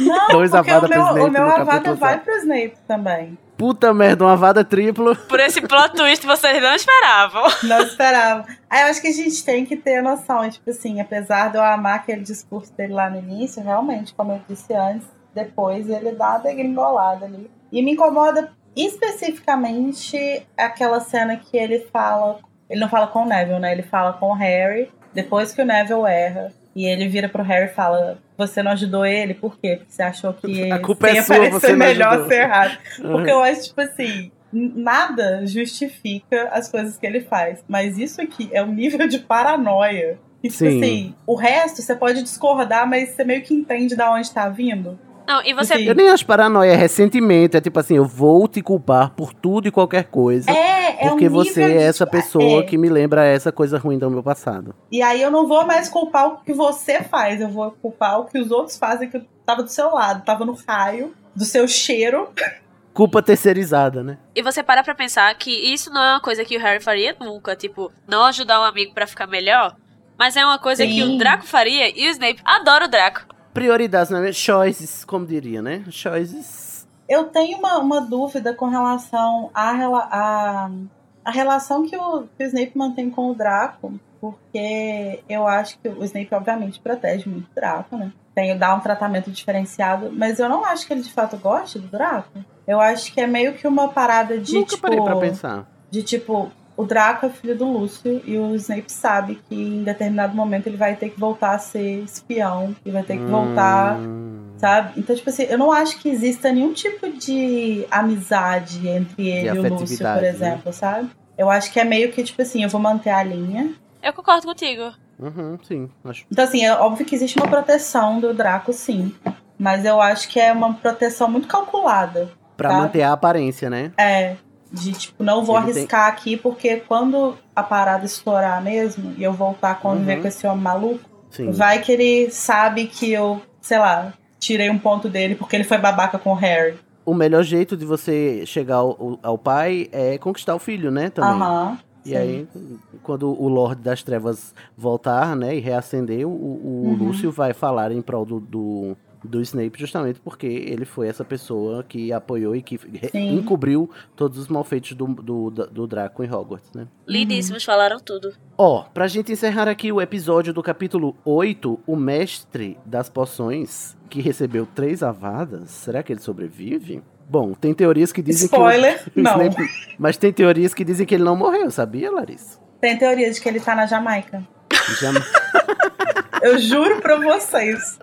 Não, Dois avada o meu, Snape o meu avada vai pro Snape também. Puta merda, uma avada triplo. Por esse plot twist vocês não esperavam. Não esperavam. Aí eu acho que a gente tem que ter noção, tipo assim, apesar de eu amar aquele discurso dele lá no início, realmente, como eu disse antes, depois ele dá a degringolada ali. E me incomoda especificamente aquela cena que ele fala. Ele não fala com o Neville, né? Ele fala com o Harry, depois que o Neville erra. E ele vira pro Harry e fala: Você não ajudou ele? Por quê? Porque você achou que a culpa é sua, você melhor ser errado. Porque eu acho, tipo assim, nada justifica as coisas que ele faz. Mas isso aqui é um nível de paranoia. E, tipo Sim. assim, o resto você pode discordar, mas você meio que entende de onde tá vindo. Não, e você. Eu nem acho paranoia, é ressentimento. É tipo assim, eu vou te culpar por tudo e qualquer coisa. É, é Porque um você é essa pessoa é. que me lembra essa coisa ruim do meu passado. E aí eu não vou mais culpar o que você faz, eu vou culpar o que os outros fazem que eu tava do seu lado, tava no raio, do seu cheiro. Culpa terceirizada, né? E você para pra pensar que isso não é uma coisa que o Harry faria nunca, tipo, não ajudar um amigo para ficar melhor. Mas é uma coisa Sim. que o Draco faria e o Snape adora o Draco prioridades, né? choices, como diria, né? Choices. Eu tenho uma, uma dúvida com relação à a, a relação que o, que o Snape mantém com o Draco, porque eu acho que o Snape, obviamente, protege muito o Draco, né? Tem, dá um tratamento diferenciado, mas eu não acho que ele de fato goste do Draco. Eu acho que é meio que uma parada de Nunca tipo. Parei pra pensar. De tipo, o Draco é filho do Lúcio e o Snape sabe que em determinado momento ele vai ter que voltar a ser espião e vai ter que hum. voltar, sabe? Então, tipo assim, eu não acho que exista nenhum tipo de amizade entre ele e o Lúcio, por né? exemplo, né? sabe? Eu acho que é meio que, tipo assim, eu vou manter a linha. Eu concordo contigo. Uhum, sim, acho. Então, assim, é óbvio que existe uma proteção do Draco, sim. Mas eu acho que é uma proteção muito calculada. Pra sabe? manter a aparência, né? É. De tipo, não vou Ele arriscar tem... aqui, porque quando a parada estourar mesmo e eu voltar a conviver uhum. com esse homem maluco, Sim. vai que ele sabe que eu, sei lá, tirei um ponto dele porque ele foi babaca com o Harry. O melhor jeito de você chegar ao, ao pai é conquistar o filho, né? Também. Uhum. E Sim. aí, quando o Lorde das Trevas voltar, né, e reacender, o, o uhum. Lúcio vai falar em prol do, do, do Snape justamente porque ele foi essa pessoa que apoiou e que Sim. encobriu todos os malfeitos do, do, do Draco em Hogwarts, né? Lindíssimos, uhum. falaram tudo. Ó, pra gente encerrar aqui o episódio do capítulo 8, o mestre das poções, que recebeu três avadas, será que ele sobrevive? Bom, tem teorias que dizem Spoiler, *laughs* que. Spoiler, não. mas tem teorias que dizem que ele não morreu, sabia, Larissa? Tem teorias de que ele tá na Jamaica. Jam... Eu juro pra vocês.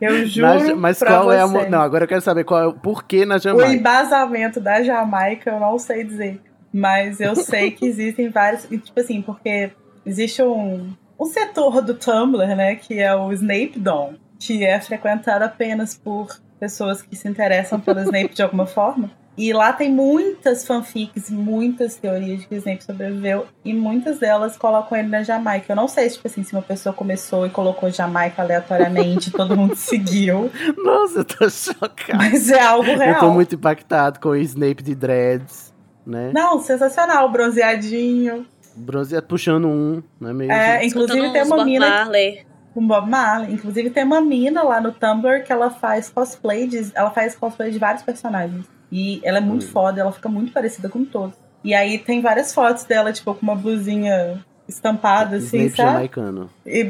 Eu juro. Na, mas qual você. é a. Não, agora eu quero saber qual é o porquê na Jamaica. O embasamento da Jamaica eu não sei dizer. Mas eu *laughs* sei que existem vários. Tipo assim, porque existe um, um setor do Tumblr, né? Que é o Snape Dom, que é frequentado apenas por pessoas que se interessam pelo Snape de alguma forma. E lá tem muitas fanfics, muitas teorias de que o Snape sobreviveu. E muitas delas colocam ele na Jamaica. Eu não sei, tipo assim, se uma pessoa começou e colocou Jamaica aleatoriamente *laughs* todo mundo seguiu. Nossa, eu tô chocado. Mas é algo real. Eu tô muito impactado com o Snape de dreads, né? Não, sensacional. Bronzeadinho. Bronzeado puxando um, não é mesmo? É, inclusive tem uma mina... Marley. Com Bob Marley. Inclusive tem uma mina lá no Tumblr que ela faz cosplay de, ela faz cosplay de vários personagens. E ela é muito Hum. foda, ela fica muito parecida com todos. E aí tem várias fotos dela, tipo, com uma blusinha estampada, assim, Snape sabe? jamaicano. E,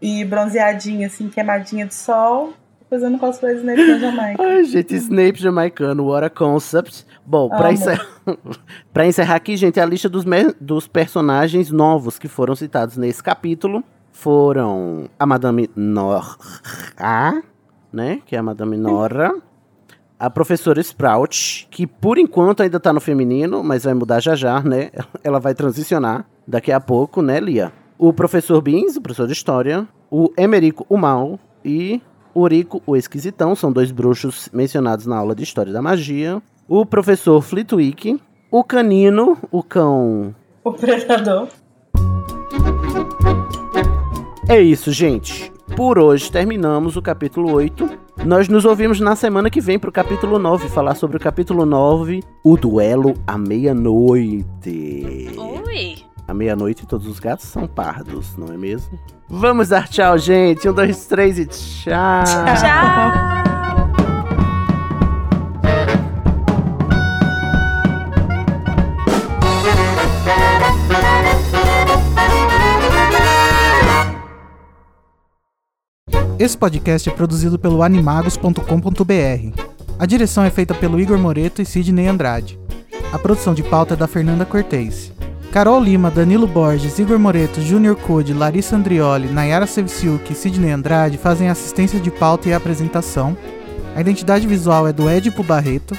e, e bronzeadinha, assim, queimadinha de sol, fazendo cosplay de Snape na Jamaica. *laughs* Ai, gente, Snape jamaicano, what a concept. Bom, pra, encerrar, *laughs* pra encerrar aqui, gente, a lista dos, dos personagens novos que foram citados nesse capítulo foram a Madame Nora, né? Que é a Madame Nora. A professora Sprout, que por enquanto ainda tá no feminino, mas vai mudar já já, né? *laughs* Ela vai transicionar daqui a pouco, né, Lia? O professor Beans, o professor de história. O Emerico, o mal. E o Rico, o esquisitão. São dois bruxos mencionados na aula de história da magia. O professor Flitwick. O canino, o cão. O predador. É isso, gente. Por hoje terminamos o capítulo 8. Nós nos ouvimos na semana que vem pro capítulo 9, falar sobre o capítulo 9, o duelo à meia-noite. Ui. À meia-noite todos os gatos são pardos, não é mesmo? Vamos dar tchau, gente. Um, dois, três e tchau. Tchau. Esse podcast é produzido pelo animagos.com.br. A direção é feita pelo Igor Moreto e Sidney Andrade. A produção de pauta é da Fernanda Cortez. Carol Lima, Danilo Borges, Igor Moreto, Júnior Code, Larissa Andrioli, Nayara Sevciuk e Sidney Andrade fazem assistência de pauta e apresentação. A identidade visual é do Edipo Barreto.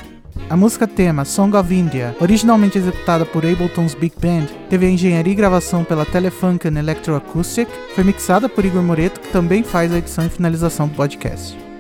A música tema Song of India, originalmente executada por Ableton's Big Band, teve a engenharia e gravação pela Telefunken Electroacoustic, foi mixada por Igor Moreto, que também faz a edição e finalização do podcast.